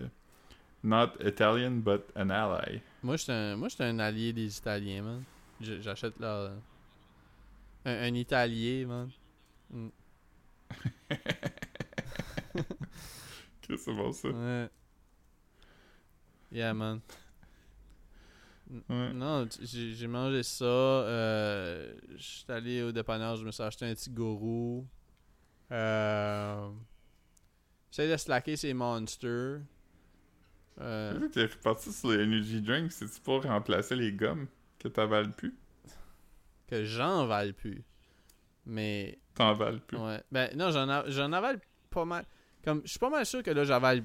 Not Italian, but an ally. Moi, j'étais un, moi, j'étais un allié des Italiens, man. J'achète leur. Un, un Italien, man. Mm. Que c'est bon ça? Ouais. Yeah, man. Ouais. Non, j'ai mangé ça. Euh, je suis allé au dépanneur, je me suis acheté un petit gourou. Euh, J'essaie de slacker ces monsters. Euh, T'es reparti sur les energy drinks, c'est-tu pour remplacer les gommes que t'avales plus? que j'en vale plus. Mais, T'en avales plus. ouais. Ben, non, j'en avale pas mal. Comme, je suis pas mal sûr que là, j'avale.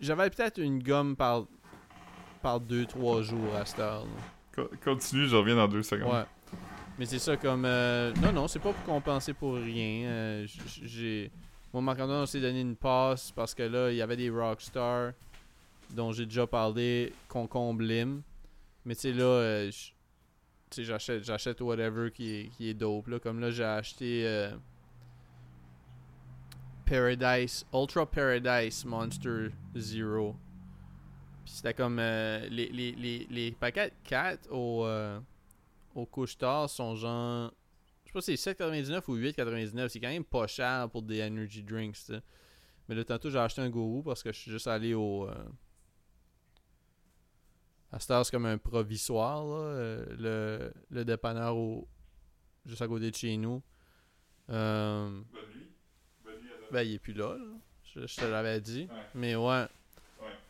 J'avale peut-être une gomme par. Par 2-3 jours à cette heure. là. Co- Continue, je reviens dans deux secondes. Ouais. Mais c'est ça comme. euh, non, non, c'est pas pour compenser pour rien. Euh, j'ai. Mon Marc-Antoine s'est donné une passe parce que là, il y avait des Rockstar dont j'ai déjà parlé, Concombre. Mais tu sais, là, euh, j- tu sais, j'achète, j'achète whatever qui est, qui est dope. Là. Comme là, j'ai acheté euh, Paradise, Ultra Paradise Monster Zero. Puis c'était comme euh, les, les, les, les paquets 4 au, euh, au couche-tard sont genre. Je sais pas si c'est 7,99 ou 8,99. C'est quand même pas cher pour des energy drinks, tu sais. Mais là, tantôt, j'ai acheté un gourou parce que je suis juste allé au. Euh... À cette heure, c'est comme un provisoire, là. euh, le, le dépanneur au... juste à côté de chez nous. Euh, Bonne nuit. Bonne nuit à ben, il est plus là, là. Je, je te l'avais dit. Ouais. Mais ouais.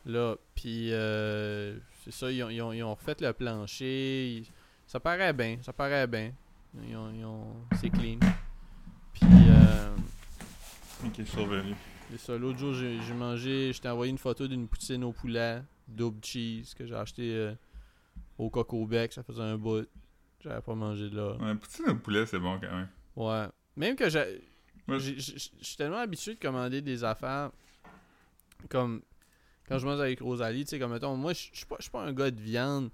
Là, puis euh, c'est ça, ils ont, ils, ont, ils ont refait le plancher. Ils- ça paraît bien, ça paraît bien. Ils ont, c'est clean. Puis, euh, Ok, revenu. c'est ça. L'autre jour, j'ai mangé, je t'ai envoyé une photo d'une poutine au poulet, double cheese, que j'ai acheté euh, au Coco Bec. Ça faisait un bout. J'avais pas mangé de là. Ouais, poutine au poulet, c'est bon quand même. Ouais. Même que j'ai- Je suis tellement habitué de commander des affaires comme quand je mange avec Rosalie, tu sais, comme mettons, moi, je suis pas, un gars de viande,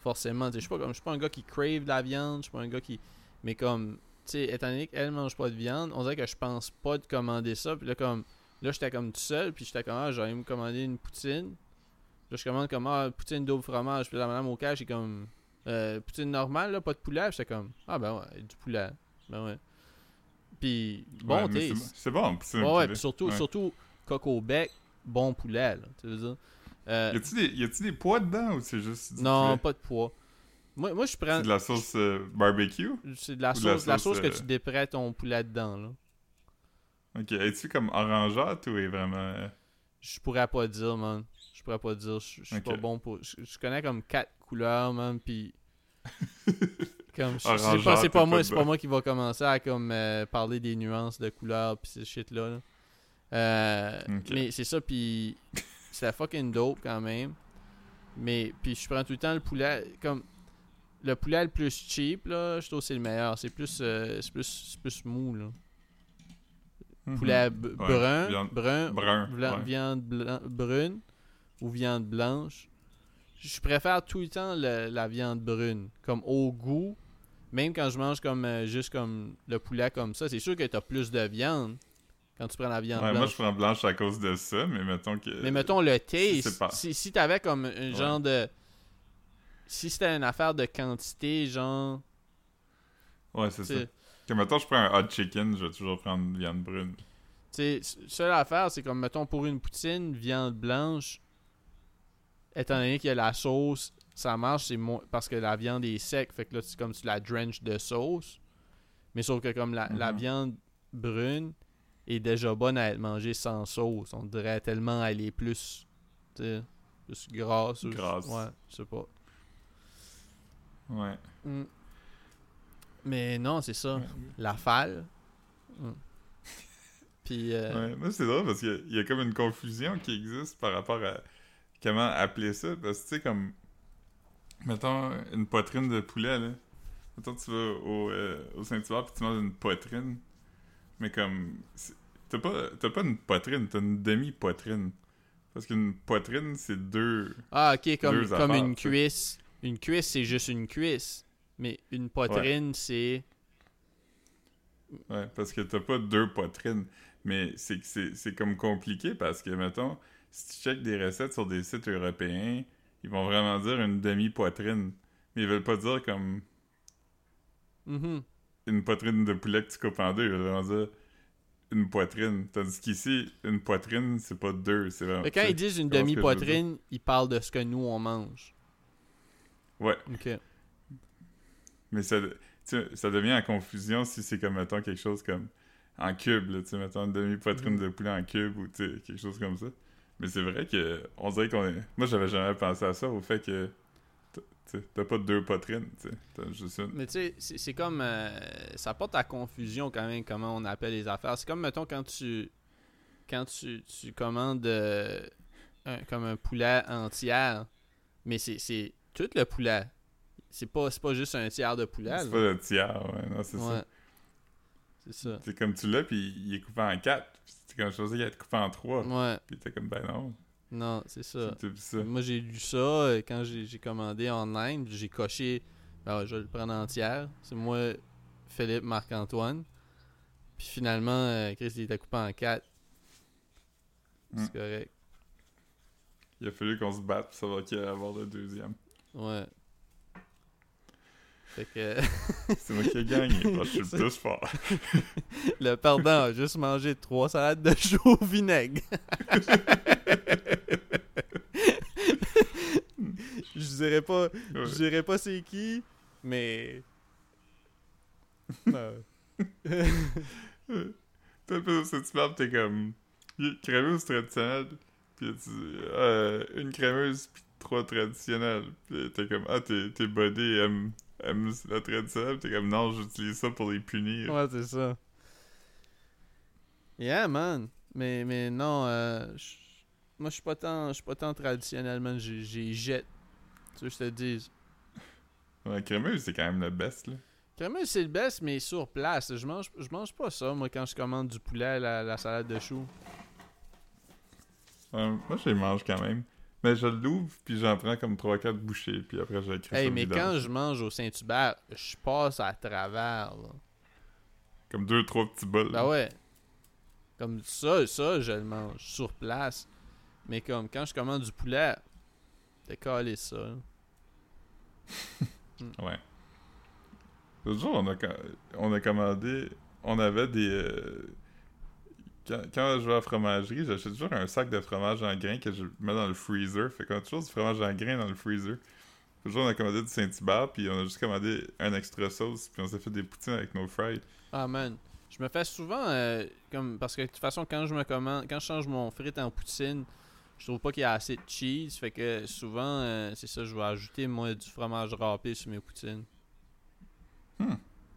forcément. tu sais, Je suis pas comme je suis pas un gars qui crave de la viande, je suis pas un gars qui. Mais comme, tu sais, étant donné qu'elle mange pas de viande, on dirait que je pense pas de commander ça. Puis là, comme, là, j'étais comme tout seul, puis j'étais comme, ah, j'allais me commander une poutine. Là, je commande comme, ah, poutine double fromage. Puis la madame au cash, est comme, euh, poutine normale, là, pas de poulet. J'étais comme, ah, ben ouais, du poulet. Ben ouais. Puis, bon ouais, c'est bon- C'est bon, poutine Ouais, ouais, puis surtout, Ouais. surtout coco bec, bon poulet, là, tu veux dire. Euh, Y a-tu des, des pois dedans ou c'est juste du non, poulet? pas de pois. Moi, moi je prends. C'est de la sauce euh, barbecue? C'est de la ou de la sauce, la sauce, que euh, tu déprêtes ton poulet dedans, là. Ok, es-tu comme orangeâtre ou est vraiment... euh, Je pourrais pas dire, man. Je pourrais pas dire. Je je suis pas bon pour. Je, je connais comme quatre couleurs, man, puis. comme, je- c'est pas, c'est pas t'es moi, pas pas moi qui va commencer à comme parler des nuances de couleurs puis ces shit là. là. Euh. Mais c'est ça, puis c'est fucking dope quand même. Mais puis je prends tout le temps le poulet comme le poulet le plus cheap là, je trouve que c'est le meilleur. C'est plus, euh, c'est plus, c'est plus mou là. mhm. Poulet Ouais, brun, viande brun, Brun. Ouais. viande blan- brune ou viande blanche. Je préfère tout le temps le- la viande brune. Comme au goût, même quand je mange comme euh, juste comme le poulet comme ça, c'est sûr que tu as plus de viande quand tu prends la viande Ouais, moi, blanche. je prends blanche à cause de ça, mais mettons que... Mais mettons le taste, pas- si, si t'avais comme un genre de... Si c'était une affaire de quantité, genre... Ouais, c'est ça. Que mettons, je prends un hot chicken, je vais toujours prendre viande brune. Tu sais, seule affaire, c'est comme, mettons, pour une poutine, viande blanche, étant donné qu'il y a la sauce, ça marche, c'est moins parce que la viande est sec, fait que là, c'est comme tu la drenches de sauce. Mais sauf que comme la, la Mhm. viande brune est déjà bonne à être mangée sans sauce, on dirait tellement elle est plus, tu sais, plus grasse. Grasse. Ouais, je sais pas. Ouais. Mm. Mais non, c'est ça. La falle. Mm. Puis, euh, Ouais, moi c'est drôle parce qu'il y y, a comme une confusion qui existe par rapport à comment appeler ça. Parce que tu sais, comme. Mettons une poitrine de poulet, là. Mettons tu vas au, euh, au Saint-Hubert puis tu manges une poitrine. Mais comme. T'as pas, t'as pas une poitrine, t'as une demi-poitrine. Parce qu'une poitrine, c'est deux. Ah, ok, comme, comme affaires, une cuisse. Une cuisse, c'est juste une cuisse. Mais une poitrine, c'est. Ouais, parce que t'as pas deux poitrines. Mais c'est que c'est c'est comme compliqué parce que, mettons, si tu checkes des recettes sur des sites européens, ils vont vraiment dire une demi-poitrine. Mais ils veulent pas dire comme Mhm. Une poitrine de poulet que tu coupes en deux. Vraiment dire une poitrine. Tandis qu'ici, une poitrine, c'est pas deux. C'est vraiment. Quand ils disent une demi-poitrine, ils parlent de ce que nous, on mange. Ouais. Ok. Mais ça, ça devient en confusion si c'est comme, mettons, quelque chose comme en cube, là, tu sais, mettons, une demi-poitrine Mhm. de poulet en cube ou, tu sais, quelque chose comme ça. Mais c'est vrai que, on dirait qu'on est... Moi, j'avais jamais pensé à ça, au fait que, t'as pas deux poitrines, t'as juste une. Mais tu sais, c'est comme. euh, ça porte à confusion quand même comment on appelle les affaires. C'est comme, mettons, quand tu. Quand tu, tu commandes euh, un- comme un poulet entière, mais c'est- tout le poulet. C'est pas, pas juste un tiers de poulet. C'est pas le tiers, ouais, non, c'est Ouais. ça. C'est ça. C'est comme tu l'as, puis il est coupé en quatre. Puis C'est comme je pensais qu'il allait être coupé en trois. Ouais. Puis t'es comme, ben non, Non, c'est ça. Moi, j'ai lu ça euh, quand j'ai commandé online. J'ai coché, ben je vais le prendre entière. C'est moi, Philippe, Marc-Antoine. Puis finalement, euh, Chris, il était coupé en quatre. Mm. C'est correct. Il a fallu qu'on se batte pour savoir qui allait avoir le deuxième. Ouais. Fait que C'est moi qui ai gagné, parce que je suis le plus fort. le perdant a juste mangé trois salades de choux au vinaigre. je dirais pas, Ouais. je dirais pas c'est qui, mais. Euh, Toi, le Saint-Hubert, t'es comme. Crémeuse traditionnelle, puis tu euh, une crémeuse, puis trois traditionnelles. Puis t'es comme, ah, t'es, t'es body aime, aime la traditionnelle, t'es comme, non, j'utilise ça pour les punir. Ouais, c'est ça. Yeah, man. Mais, mais non, euh, moi, je suis pas tant, je suis pas tant traditionnel, man. J'ai, j'ai jette. Tu veux que je te dise? Ouais, crémeuse, c'est quand même le best, là. Crémeuse, c'est le best, mais sur place. Je mange, je mange pas ça, moi, quand je commande du poulet à la, la salade de choux. moi, je les mange quand même. Mais je l'ouvre, puis j'en prends comme 3-4 bouchées, puis après, je crée Hey, mais quand je mange au Saint-Hubert, je passe à travers, là. Comme deux, trois petits bols. Ben ouais. Comme ça, ça, je le mange sur place. Mais comme quand je commande du poulet, calé ça. ouais. L'autre jour, on a, on a commandé. On avait des. Euh, quand, quand, je vais à la fromagerie, j'achète toujours un sac de fromage en grains que je mets dans le freezer. Fait qu'on a toujours du fromage en grains dans le freezer. Jour, on a commandé du Saint-Hubert, puis on a juste commandé un extra sauce, puis on s'est fait des poutines avec nos fries. Ah man. Je me fais souvent. Euh, comme Parce que de toute façon, quand je me commande. Quand je change mon frite en poutine, je trouve pas qu'il y a assez de cheese. Fait que souvent, euh, c'est ça, je vais ajouter moi du fromage râpé sur mes poutines. Hmm.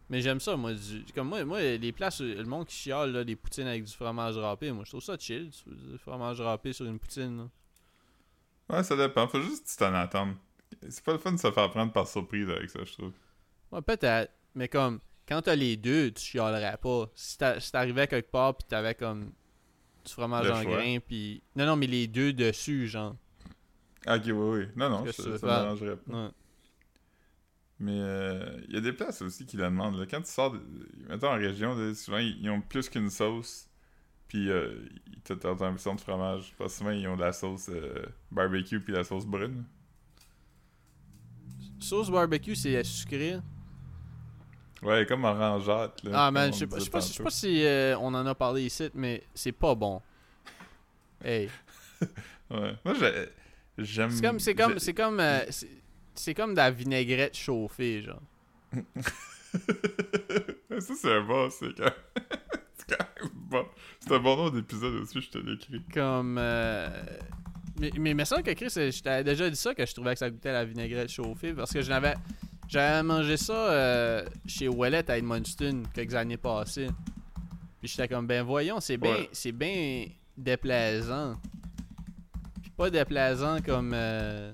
Mais j'aime ça, moi. comme moi, moi, les places, le monde qui chiale, là, des poutines avec du fromage râpé, moi, je trouve ça chill, du fromage râpé sur une poutine. Là. Ouais, ça dépend. Faut juste que tu t'en attendes. C'est pas le fun de se faire prendre par surprise avec ça, je trouve. Ouais, peut-être. Mais comme, quand t'as les deux, tu chialerais pas. Si t'arrivais quelque part pis t'avais comme du fromage en grain, puis. Non, non, mais les deux dessus, genre. Ah, ok, oui, oui. Non, non, ça, ça m'arrangerait pas. Ouais. Mais il euh, y a des places aussi qui la demandent. Là. Quand tu sors, de, mettons en région, souvent ils, ont plus qu'une sauce, puis euh, ils te un un de fromage. Parce que souvent ils ont de la sauce euh, barbecue puis la sauce brune. Sauce barbecue, c'est sucré. Ouais, comme orangeate. Là, ah man, je sais pas, sais pas, si on en a parlé ici, mais c'est pas bon. Hey. ouais. Moi, j'aime. C'est comme, c'est comme, c'est comme, c'est comme de la vinaigrette chauffée, genre. ça, c'est un bon, c'est quand... quand même bon. C'est un bon nom d'épisode aussi, je te l'écris. Comme. Euh... Mais, mais, ça que Chris, je t'avais déjà dit ça, que je trouvais que ça goûtait la vinaigrette chauffée, parce que j'avais. J'avais mangé ça euh, chez Wallet à Edmundston quelques années passées. Puis j'étais comme, ben voyons, c'est bien c'est bien déplaisant. Puis pas déplaisant comme. Euh,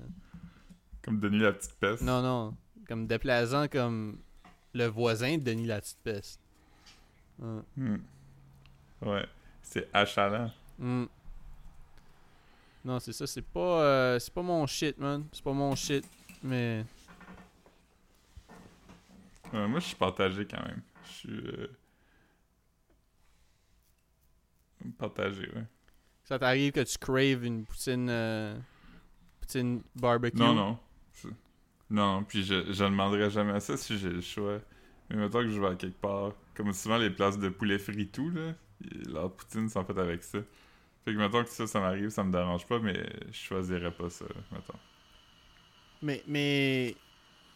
comme Denis la petite peste. Non, non. Comme déplaisant comme le voisin de Denis la petite peste. Ouais. Hmm. ouais. C'est achalant. Hmm. Non, c'est ça. C'est pas, euh, c'est pas mon shit, man. C'est pas mon shit. Mais. Moi, je suis partagé quand même. Je suis. Euh... Partagé, ouais. Ça t'arrive que tu craves une poutine. Euh... Poutine barbecue? Non, non. Non, puis je, je demanderais jamais ça si j'ai le choix. Mais maintenant que je vais à quelque part, comme souvent les places de poulet frit tout, là, leur poutine sont faites avec ça. Fait que maintenant que ça, ça m'arrive, ça me dérange pas, mais je choisirais pas ça, mettons. Mais, mais,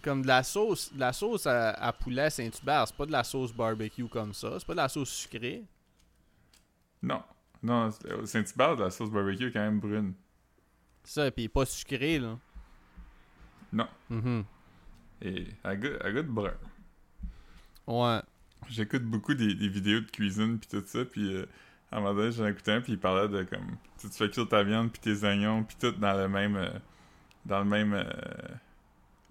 comme de la sauce, de la sauce à, poulet Saint-Hubert, c'est pas de la sauce barbecue comme ça, c'est pas de la sauce sucrée. Non, non, Saint-Hubert, la sauce barbecue est quand même brune. Ça, pis pas sucrée, là. Non. Mm-hmm. Et elle goûte, brun. Ouais. J'écoute beaucoup des, vidéos de cuisine puis tout ça, puis euh, à un moment donné, j'en écoutais un, puis il parlait de comme... Tu, fais cuire ta viande puis tes oignons, puis tout dans le même... Euh, dans le même... Euh,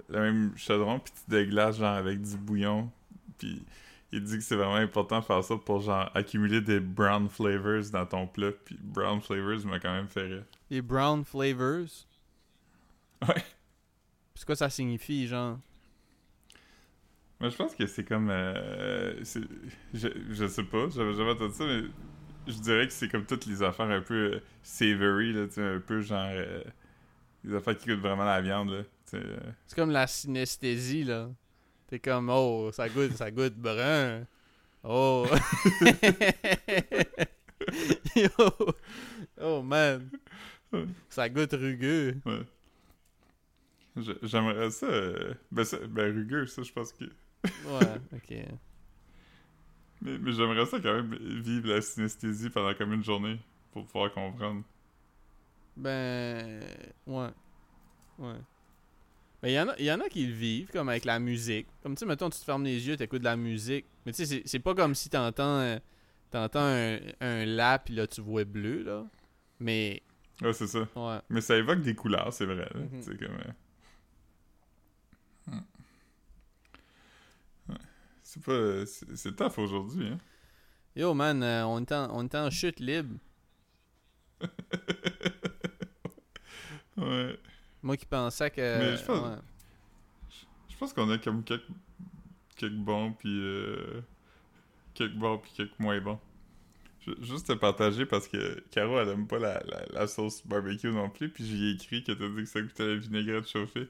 le même chaudron, puis tu déglaces genre avec du bouillon, puis il dit que c'est vraiment important de faire ça pour genre accumuler des brown flavors dans ton plat, puis brown flavors m'a quand même fait rire. Les brown flavors? Ouais. C'est quoi ça signifie, genre? Moi, je pense que c'est comme. Euh, je, je sais pas, j'avais jamais entendu ça, mais je dirais que c'est comme toutes les affaires un peu euh, savory, là, un peu genre. Euh, les affaires qui goûtent vraiment la viande, là. C'est comme la synesthésie, là. T'es comme, oh, ça goûte, ça goûte brun. Oh. Oh, man. Ça goûte rugueux. Ouais. J'aimerais ça, euh, ben ça. Ben rugueux, ça, je pense que. ouais, ok. Mais, mais j'aimerais ça quand même vivre la synesthésie pendant comme une journée pour pouvoir comprendre. Ben. Ouais. Ouais. Mais il y, en a- y en a qui le vivent, comme avec la musique. Comme tu sais, mettons, tu te fermes les yeux, t'écoutes de la musique. Mais tu sais, c'est- c'est pas comme si t'entends euh, t'entends un, un lap, puis là, tu vois bleu, là. Mais, Ouais, c'est ça. ouais. Mais ça évoque des couleurs, c'est vrai. là. Mhm. C'est comme. euh, hmm. Ouais. C'est pas. C'est c'est tough aujourd'hui, hein. Yo, man, euh, on, est en, on est en chute libre. Ouais. Moi qui pensais que. Mais je pense- ouais. Je pense qu'on a comme quelques, quelques bons, puis euh, quelques bons, puis quelques moins bons. Je- Juste te partager parce que Caro, elle aime pas la, la, la sauce barbecue non plus, puis j'y ai écrit que t'as dit que ça goûtait la vinaigrette chauffée.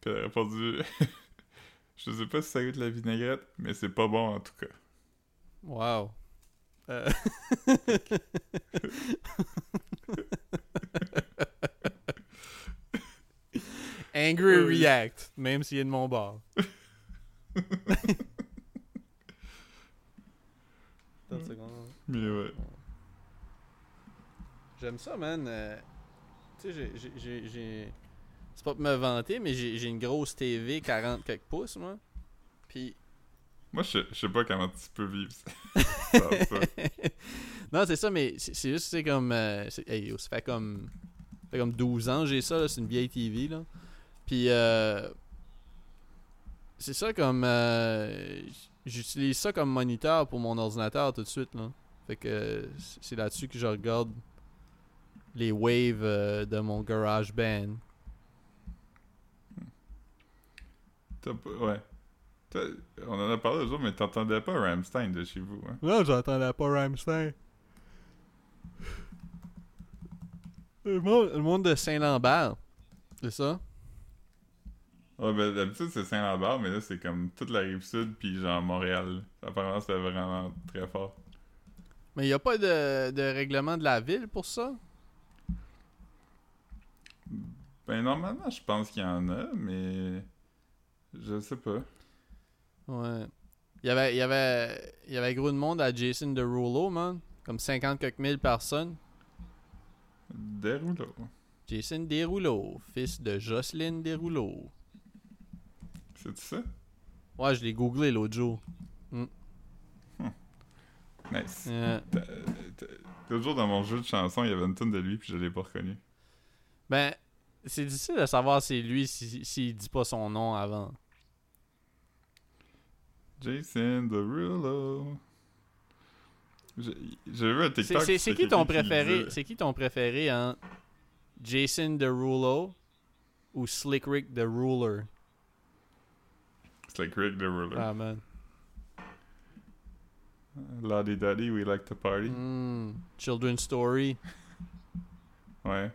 Puis elle a répondu Je sais pas si ça goûte la vinaigrette, mais c'est pas bon en tout cas. Wow. Euh. Angry Oui. React, même s'il est de mon bord. Attends une seconde. Mais ouais. J'aime ça, man. Euh, tu sais, j'ai- j'ai- j'ai- j'ai. C'est pas pour me vanter, mais j'ai j'ai une grosse TV 40 quelques pouces, moi. Puis. Moi, je sais- je sais pas comment tu peux vivre ça. non, c'est ça, mais c'est juste, c'est comme. euh, c'est- hey, yo, ça fait comme. Ça fait comme 12 ans que j'ai ça, là. C'est une vieille TV, là. Puis, euh, C'est ça comme. euh, J'utilise ça comme moniteur pour mon ordinateur tout de suite, là. Fait que c'est là-dessus que je regarde les waves euh, de mon garage band. T'as pas- Ouais. On en a parlé l'autre jour, mais t'entendais pas Ramstein de chez vous, hein? Non, j'entendais pas Rammstein. Le monde, le monde de Saint-Lambert, c'est ça? Ouais, ben d'habitude c'est Saint-Lambert, mais là c'est comme toute la rive sud, puis genre Montréal. Apparemment c'était vraiment très fort. Mais il n'y a pas de, de règlement de la ville pour ça? Ben normalement je pense qu'il y en a, mais. Je sais pas. Ouais. Il y avait, il y avait, il y avait gros de monde à Jason Derulo, man. Comme 50 quelques mille personnes. Des rouleaux. Jason Derulo, fils de Jocelyne Derulo. C'est ça? Ouais, je l'ai googlé l'autre jour. Nice. Euh, T'as- t'as- L'autre jour dans mon jeu de chansons, il y avait une tonne de lui, puis je l'ai pas reconnu. ben, c'est difficile de savoir c'est lui s'il si, dit pas son nom avant. Jason Derulo. J'ai j'ai vu un TikTok. C'est qui ton préféré? C'est qui ton préféré en Jason Derulo ou Slick Rick the Ruler? C'est like Rick Derulo. Ah man. Lottie Daddy, we like to party. Mm, Children's Story. Ouais.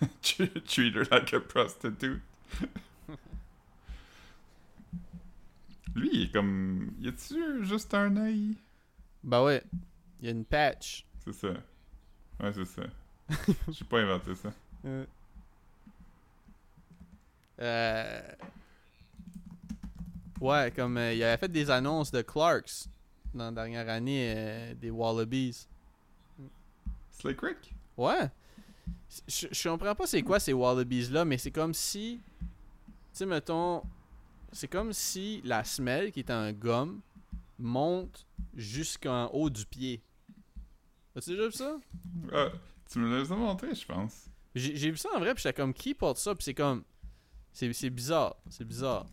Treat her like a prostitute. Lui, il est comme. Y a-tu juste un œil Bah ouais. Il y a une patch. C'est ça. Ouais, c'est ça. J'ai pas inventé ça. Euh, Ouais, comme euh, il avait fait des annonces de Clarks dans la dernière année euh, des Wallabies. Slick Rick? Ouais. Je, je comprends pas c'est quoi ces Wallabies là, mais c'est comme si. Tu sais, mettons. C'est comme si la semelle qui est en gomme monte jusqu'en haut du pied. As-tu déjà vu ça? Ah, tu me l'as montré, je pense. J'ai vu ça en vrai, puis j'étais comme qui porte ça, puis c'est comme. C'est bizarre. C'est bizarre.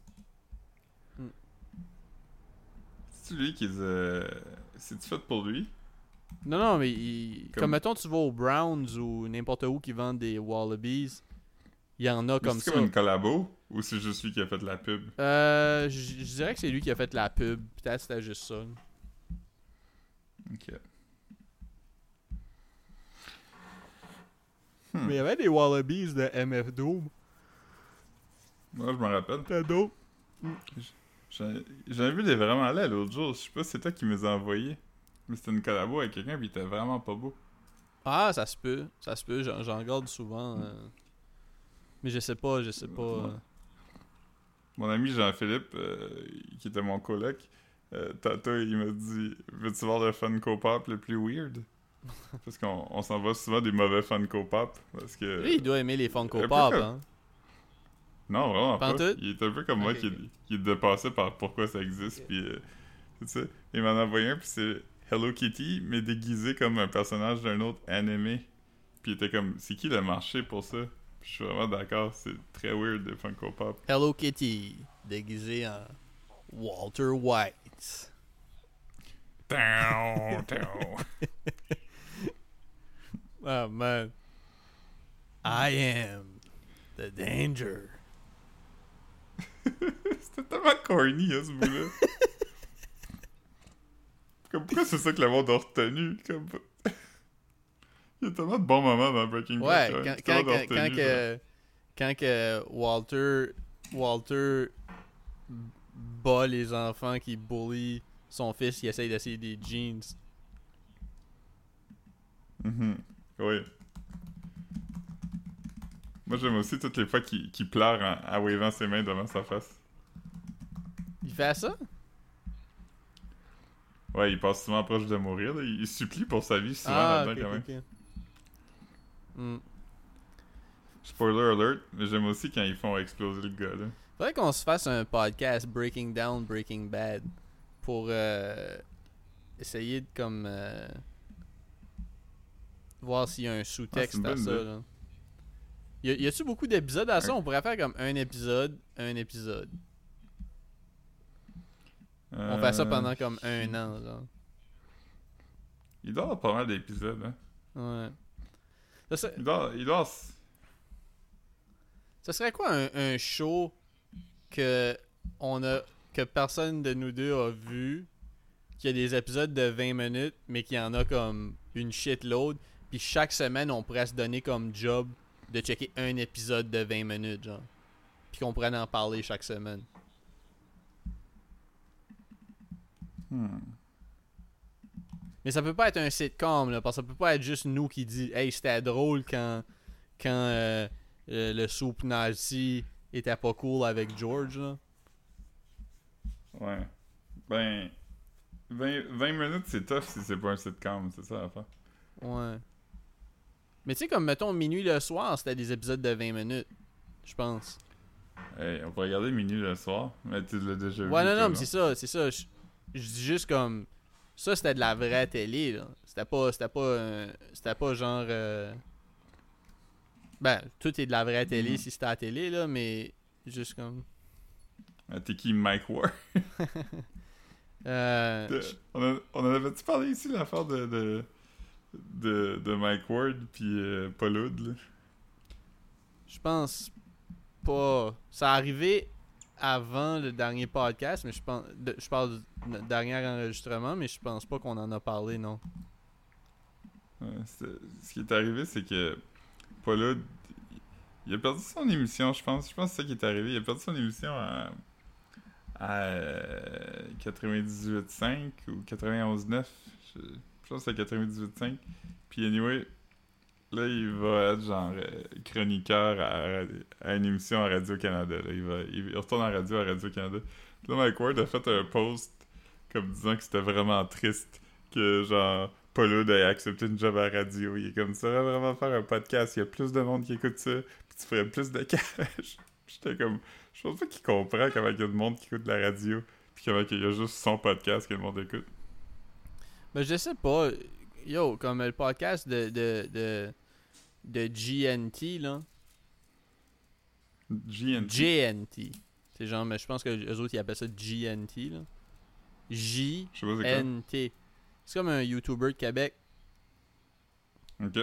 C'est lui qui euh... C'est-tu fait pour lui? Non, non, mais il- comme... Comme- mettons, tu vas au Browns ou n'importe où qui vendent des Wallabies, il y en a Mais comme C'est ça. comme une collabo Ou c'est juste lui qui a fait la pub? Euh, je dirais que c'est lui qui a fait la pub. Peut-être c'était juste ça. Ok. Mais il y avait des Wallabies de MF Doom. Moi, je me rappelle. Dope. J'en j'en ai vu des vraiment là l'autre jour. Je sais pas si c'est toi qui me les as envoyés. Mais c'était une collabo avec quelqu'un, puis il était vraiment pas beau. Ah, ça se peut. Ça se peut. J'en regarde souvent. euh. Mais je sais pas, je sais pas. euh. Mon ami Jean-Philippe, euh, qui était mon coloc, tantôt, il m'a dit Veux-tu voir le Funko Pop le plus weird? Parce qu'on on, s'en va souvent des mauvais Funko Pop. Parce que. Lui, il doit aimer les Un Funko Pop, hein. Non, vraiment Pas? Il est un peu comme moi qui, qui est dépassé par pourquoi ça existe. Puis, euh, tu sais, il m'en a envoyé un, puis c'est Hello Kitty, mais déguisé comme un personnage d'un autre animé. Puis il était comme, c'est qui le marché pour ça? Puis je suis vraiment d'accord, c'est très weird de Funko Pop. Hello Kitty, déguisé en Walter White. Down, down. Oh man. I am the danger. C'était tellement corny, hein, ce bout-là. comme, pourquoi c'est ça que le monde a retenu? Comme... il y a tellement de bons moments dans Breaking Ouais, Bad. quand, C'est quand, tellement quand, retenu, quand que, quand que Walter, Walter bat les enfants qui bully son fils, il essaye d'essayer des jeans. Mhm. Oui. Moi, j'aime aussi toutes les fois qu'il pleure en, en wavant ses mains devant sa face. Il fait ça? Ouais, il passe souvent proche de mourir. là. Il, il supplie pour sa vie souvent ah, là-dedans, quand même. Hmm. Spoiler alert, mais j'aime aussi quand ils font exploser le gars, là. Faudrait qu'on se fasse un podcast Breaking Down Breaking Bad pour euh, essayer de comme euh, voir s'il y a un Ah, sous-texte une à ça. Là. Y, a-tu beaucoup d'épisodes à ça? On pourrait faire comme un épisode, un épisode. On fait ça Euh, pendant comme un an. Genre. Il doit avoir pas mal d'épisodes, hein. Ouais. Ça, serait- Il doit... Il doit... ça serait quoi un, un show que on a que personne de nous deux a vu, qui a des épisodes de 20 minutes, mais qui en a comme une shitload, puis chaque semaine on pourrait se donner comme job de checker un épisode de 20 minutes, genre. Puis qu'on pourrait en parler chaque semaine. Hmm. Mais ça peut pas être un sitcom, là, parce que ça peut pas être juste nous qui dit Hey, c'était drôle quand, quand euh, euh, le soupe nazi était pas cool avec George, là. Ouais. Ben... 20, 20 minutes, c'est tough si c'est pas un sitcom, c'est ça l'affaire. Ouais. Mais tu sais, comme mettons minuit le soir, c'était des épisodes de 20 minutes. Je pense. Hey, on peut regarder minuit le soir, mais tu l'as déjà vu. Ouais, non, non, mais c'est ça, c'est ça. Je dis juste comme. Ça, c'était de la vraie télé, là. C'était pas. C'était pas. euh, C'était pas genre. euh, Ben, tout est de la vraie télé Mhm. si c'était à la télé, là, mais. Juste comme. Ah, T'es qui, Mike Ward? Euh, on en avait-tu parlé ici, l'affaire de, de, de, de Mike Ward puis euh, Paul Hood? Je pense pas. Ça a arrivé avant le dernier podcast, mais je pense. de- je parle du n- dernier enregistrement, mais je pense pas qu'on en a parlé, non. Ouais, ce qui est arrivé, c'est que Paul Hood, il a perdu son émission, je pense. Je pense que c'est ça qui est arrivé. Il a perdu son émission à, à euh, 98.5 ou 91.9. Je, je pense que c'est 98.5. Puis anyway, là, il va être genre euh, chroniqueur à, une émission à Radio-Canada. Il, va, il retourne en radio à Radio-Canada. Là, Mike Ward a fait un post comme disant que c'était vraiment triste que genre Paul ait accepté une job à radio. Il est comme ça, va vraiment faire un podcast. Il y a plus de monde qui écoute ça. Puis tu ferais plus de cash. J'étais comme, je pense pas qu'il comprend comment il y a de monde qui écoute la radio. Puis comment il y a juste son podcast que le monde écoute. Ben, je sais pas. Yo, comme le podcast de, de, de, de GNT, là. GNT. GNT. C'est genre, mais je pense que eux autres, ils appellent ça GNT, là. Je sais pas c'est quoi. J-N-T. C'est comme un YouTuber de Québec. Ok.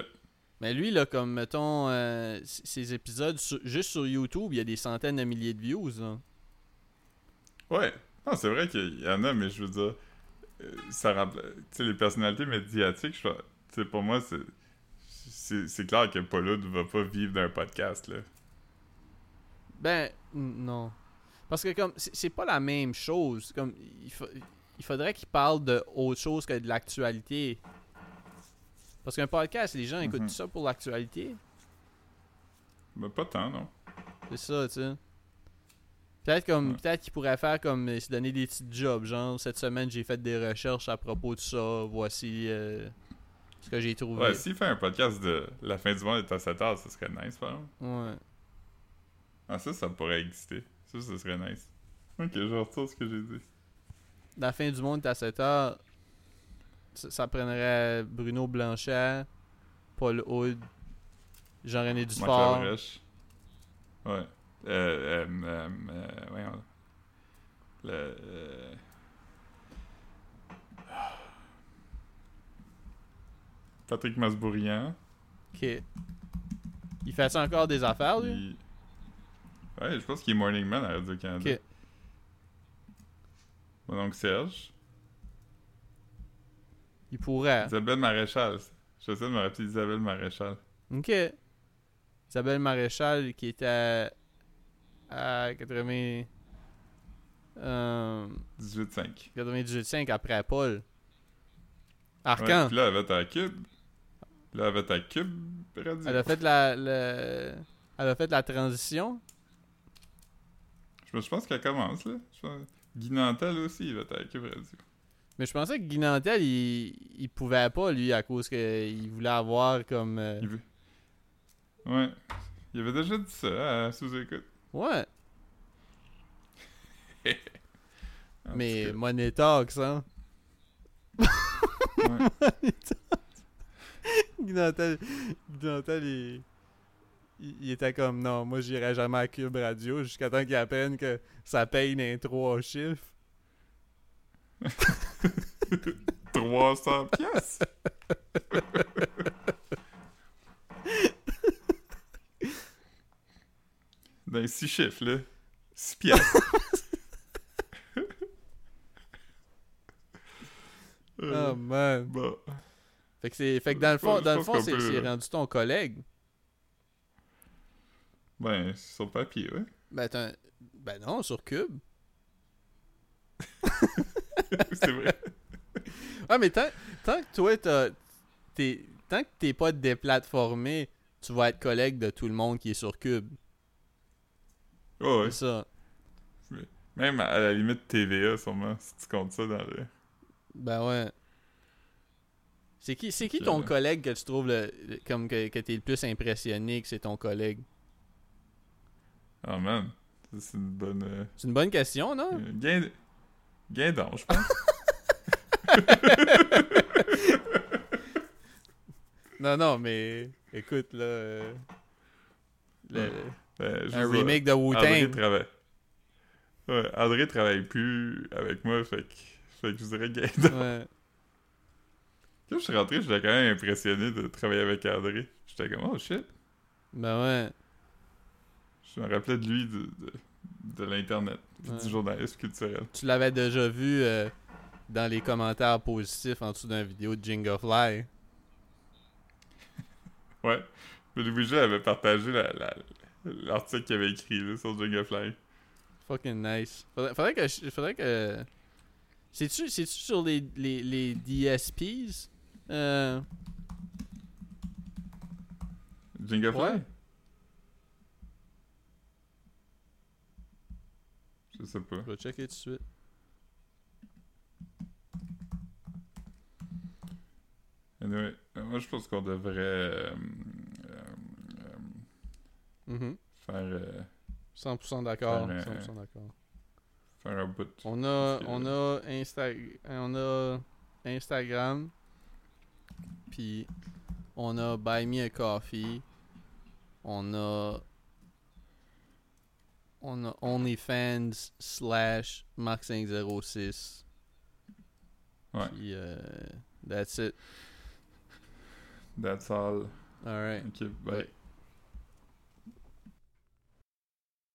Mais lui, là, comme, mettons, euh, ses épisodes, sur- juste sur YouTube, il y a des centaines de milliers de views, là. Ouais. Non, c'est vrai qu'il y en a, mais je veux dire, euh, ça rappelle. Tu sais, les personnalités médiatiques, je pour moi, c'est. C'est clair que Paul Hood va pas vivre d'un podcast, là. Ben, non. Parce que comme c'est pas la même chose. Comme il, fa- il faudrait qu'il parle de autre chose que de l'actualité. Parce qu'un podcast, les gens écoutent Mhm. ça pour l'actualité. Mais pas tant, non. C'est ça, tu sais. Peut-être comme Ouais. peut-être qu'il pourrait faire comme euh, se donner des petits jobs, genre cette semaine j'ai fait des recherches à propos de ça, voici euh, ce que j'ai trouvé. Ouais, s'il fait un podcast de La fin du monde est à 7 heures, ça serait nice, par exemple. Ouais. Ah, ça, ça pourrait exister. Ça, ça serait nice. Ok, je retourne ce que j'ai dit. La fin du monde est à 7 heures. Ça, ça prendrait Bruno Blanchet, Paul Hood, Jean-René Dufort. Ouais. Euh, euh, euh, euh, voyons. Le. euh, Patrick Masbourian. Ok. Il fait ça encore des affaires, lui? il- Ouais, je pense qu'il est Morning Man à Radio-Canada. Ok. Mon oncle Serge. Il pourrait. Isabelle Maréchal. J'essaie de me rappeler Isabelle Maréchal. Ok. Isabelle Maréchal qui était à, à 80. Euh, 18-5. 98.5 après Paul. Ouais, Arcan. puis là, elle va être à Cube. Là, elle va être à Cube Radio. Elle a fait la, le- elle a fait la transition. Je, je pense qu'elle commence, là. Guy Nantel aussi, il va être à Cube Radio. Mais je pensais que Guy Nantel, il, il pouvait pas, lui, à cause qu'il voulait avoir comme. euh, Il veut... Ouais. Il avait déjà dit ça à sous-écoute. Ouais. En Mais Money Talks, hein. ouais. Nantel, il, il, il était comme non, moi j'irai jamais à Cube Radio jusqu'à temps qu'il apprenne que ça paye dans trois chiffres. 300 piastres. Les six chiffres, là. 6 piastres. Euh, Oh man. bon. Fait que, c'est, fait que dans le fond, dans le fond c'est, peut- c'est rendu ton collègue. Ben, sur papier, ouais. Ben, t'as un- ben non, sur Cube. C'est vrai. Ah, mais tant, tant que toi, t'as, t'es, tant que t'es pas déplatformé, tu vas être collègue de tout le monde qui est sur Cube. Oh, ouais. C'est ça. Même à la limite TVA, sûrement, si tu comptes ça dans le... Ben ouais. C'est qui, c'est qui ton collègue que tu trouves le, le- comme que, que t'es le plus impressionné que c'est ton collègue? Oh man, c'est une bonne... euh, C'est une bonne question, non? euh, Gain... Guindon, je pense. Non, non, mais écoute, là. euh, le- juste, un remake de André Wu-Tang. travaille. Ouais, André travaille plus avec moi, fait que, fait que je dirais Gaindon. Ouais. Quand je suis rentré, j'étais quand même impressionné de travailler avec André. J'étais comme, oh shit. Ben ouais. Je me rappelais de lui, de, de, de l'Internet, Ouais. du journalisme culturel. Tu l'avais déjà vu euh, dans les commentaires positifs en dessous d'une vidéo de Jingle Fly. Ouais. Mais Louis avait partagé la- la- l'article qu'il avait écrit là, sur Jinglefly. Fucking nice. Faudrait, faudrait que. je- Faudrait que. C'est-tu, c'est-tu sur les, les, les DSPs? Euh, Jinglefly? Ouais. Je sais pas. je vais checker tout de suite. Anyway, moi je pense qu'on devrait euh, euh, euh, Mhm. faire, euh, 100% d'accord. Faire, euh, 100% d'accord. faire un bout. On a, que- on a, Insta- on a Instagram, puis on a Buy Me a Coffee, on a, on a OnlyFans slash Mark506. Ouais. Puis, euh, that's it. That's all. Bye. Ouais.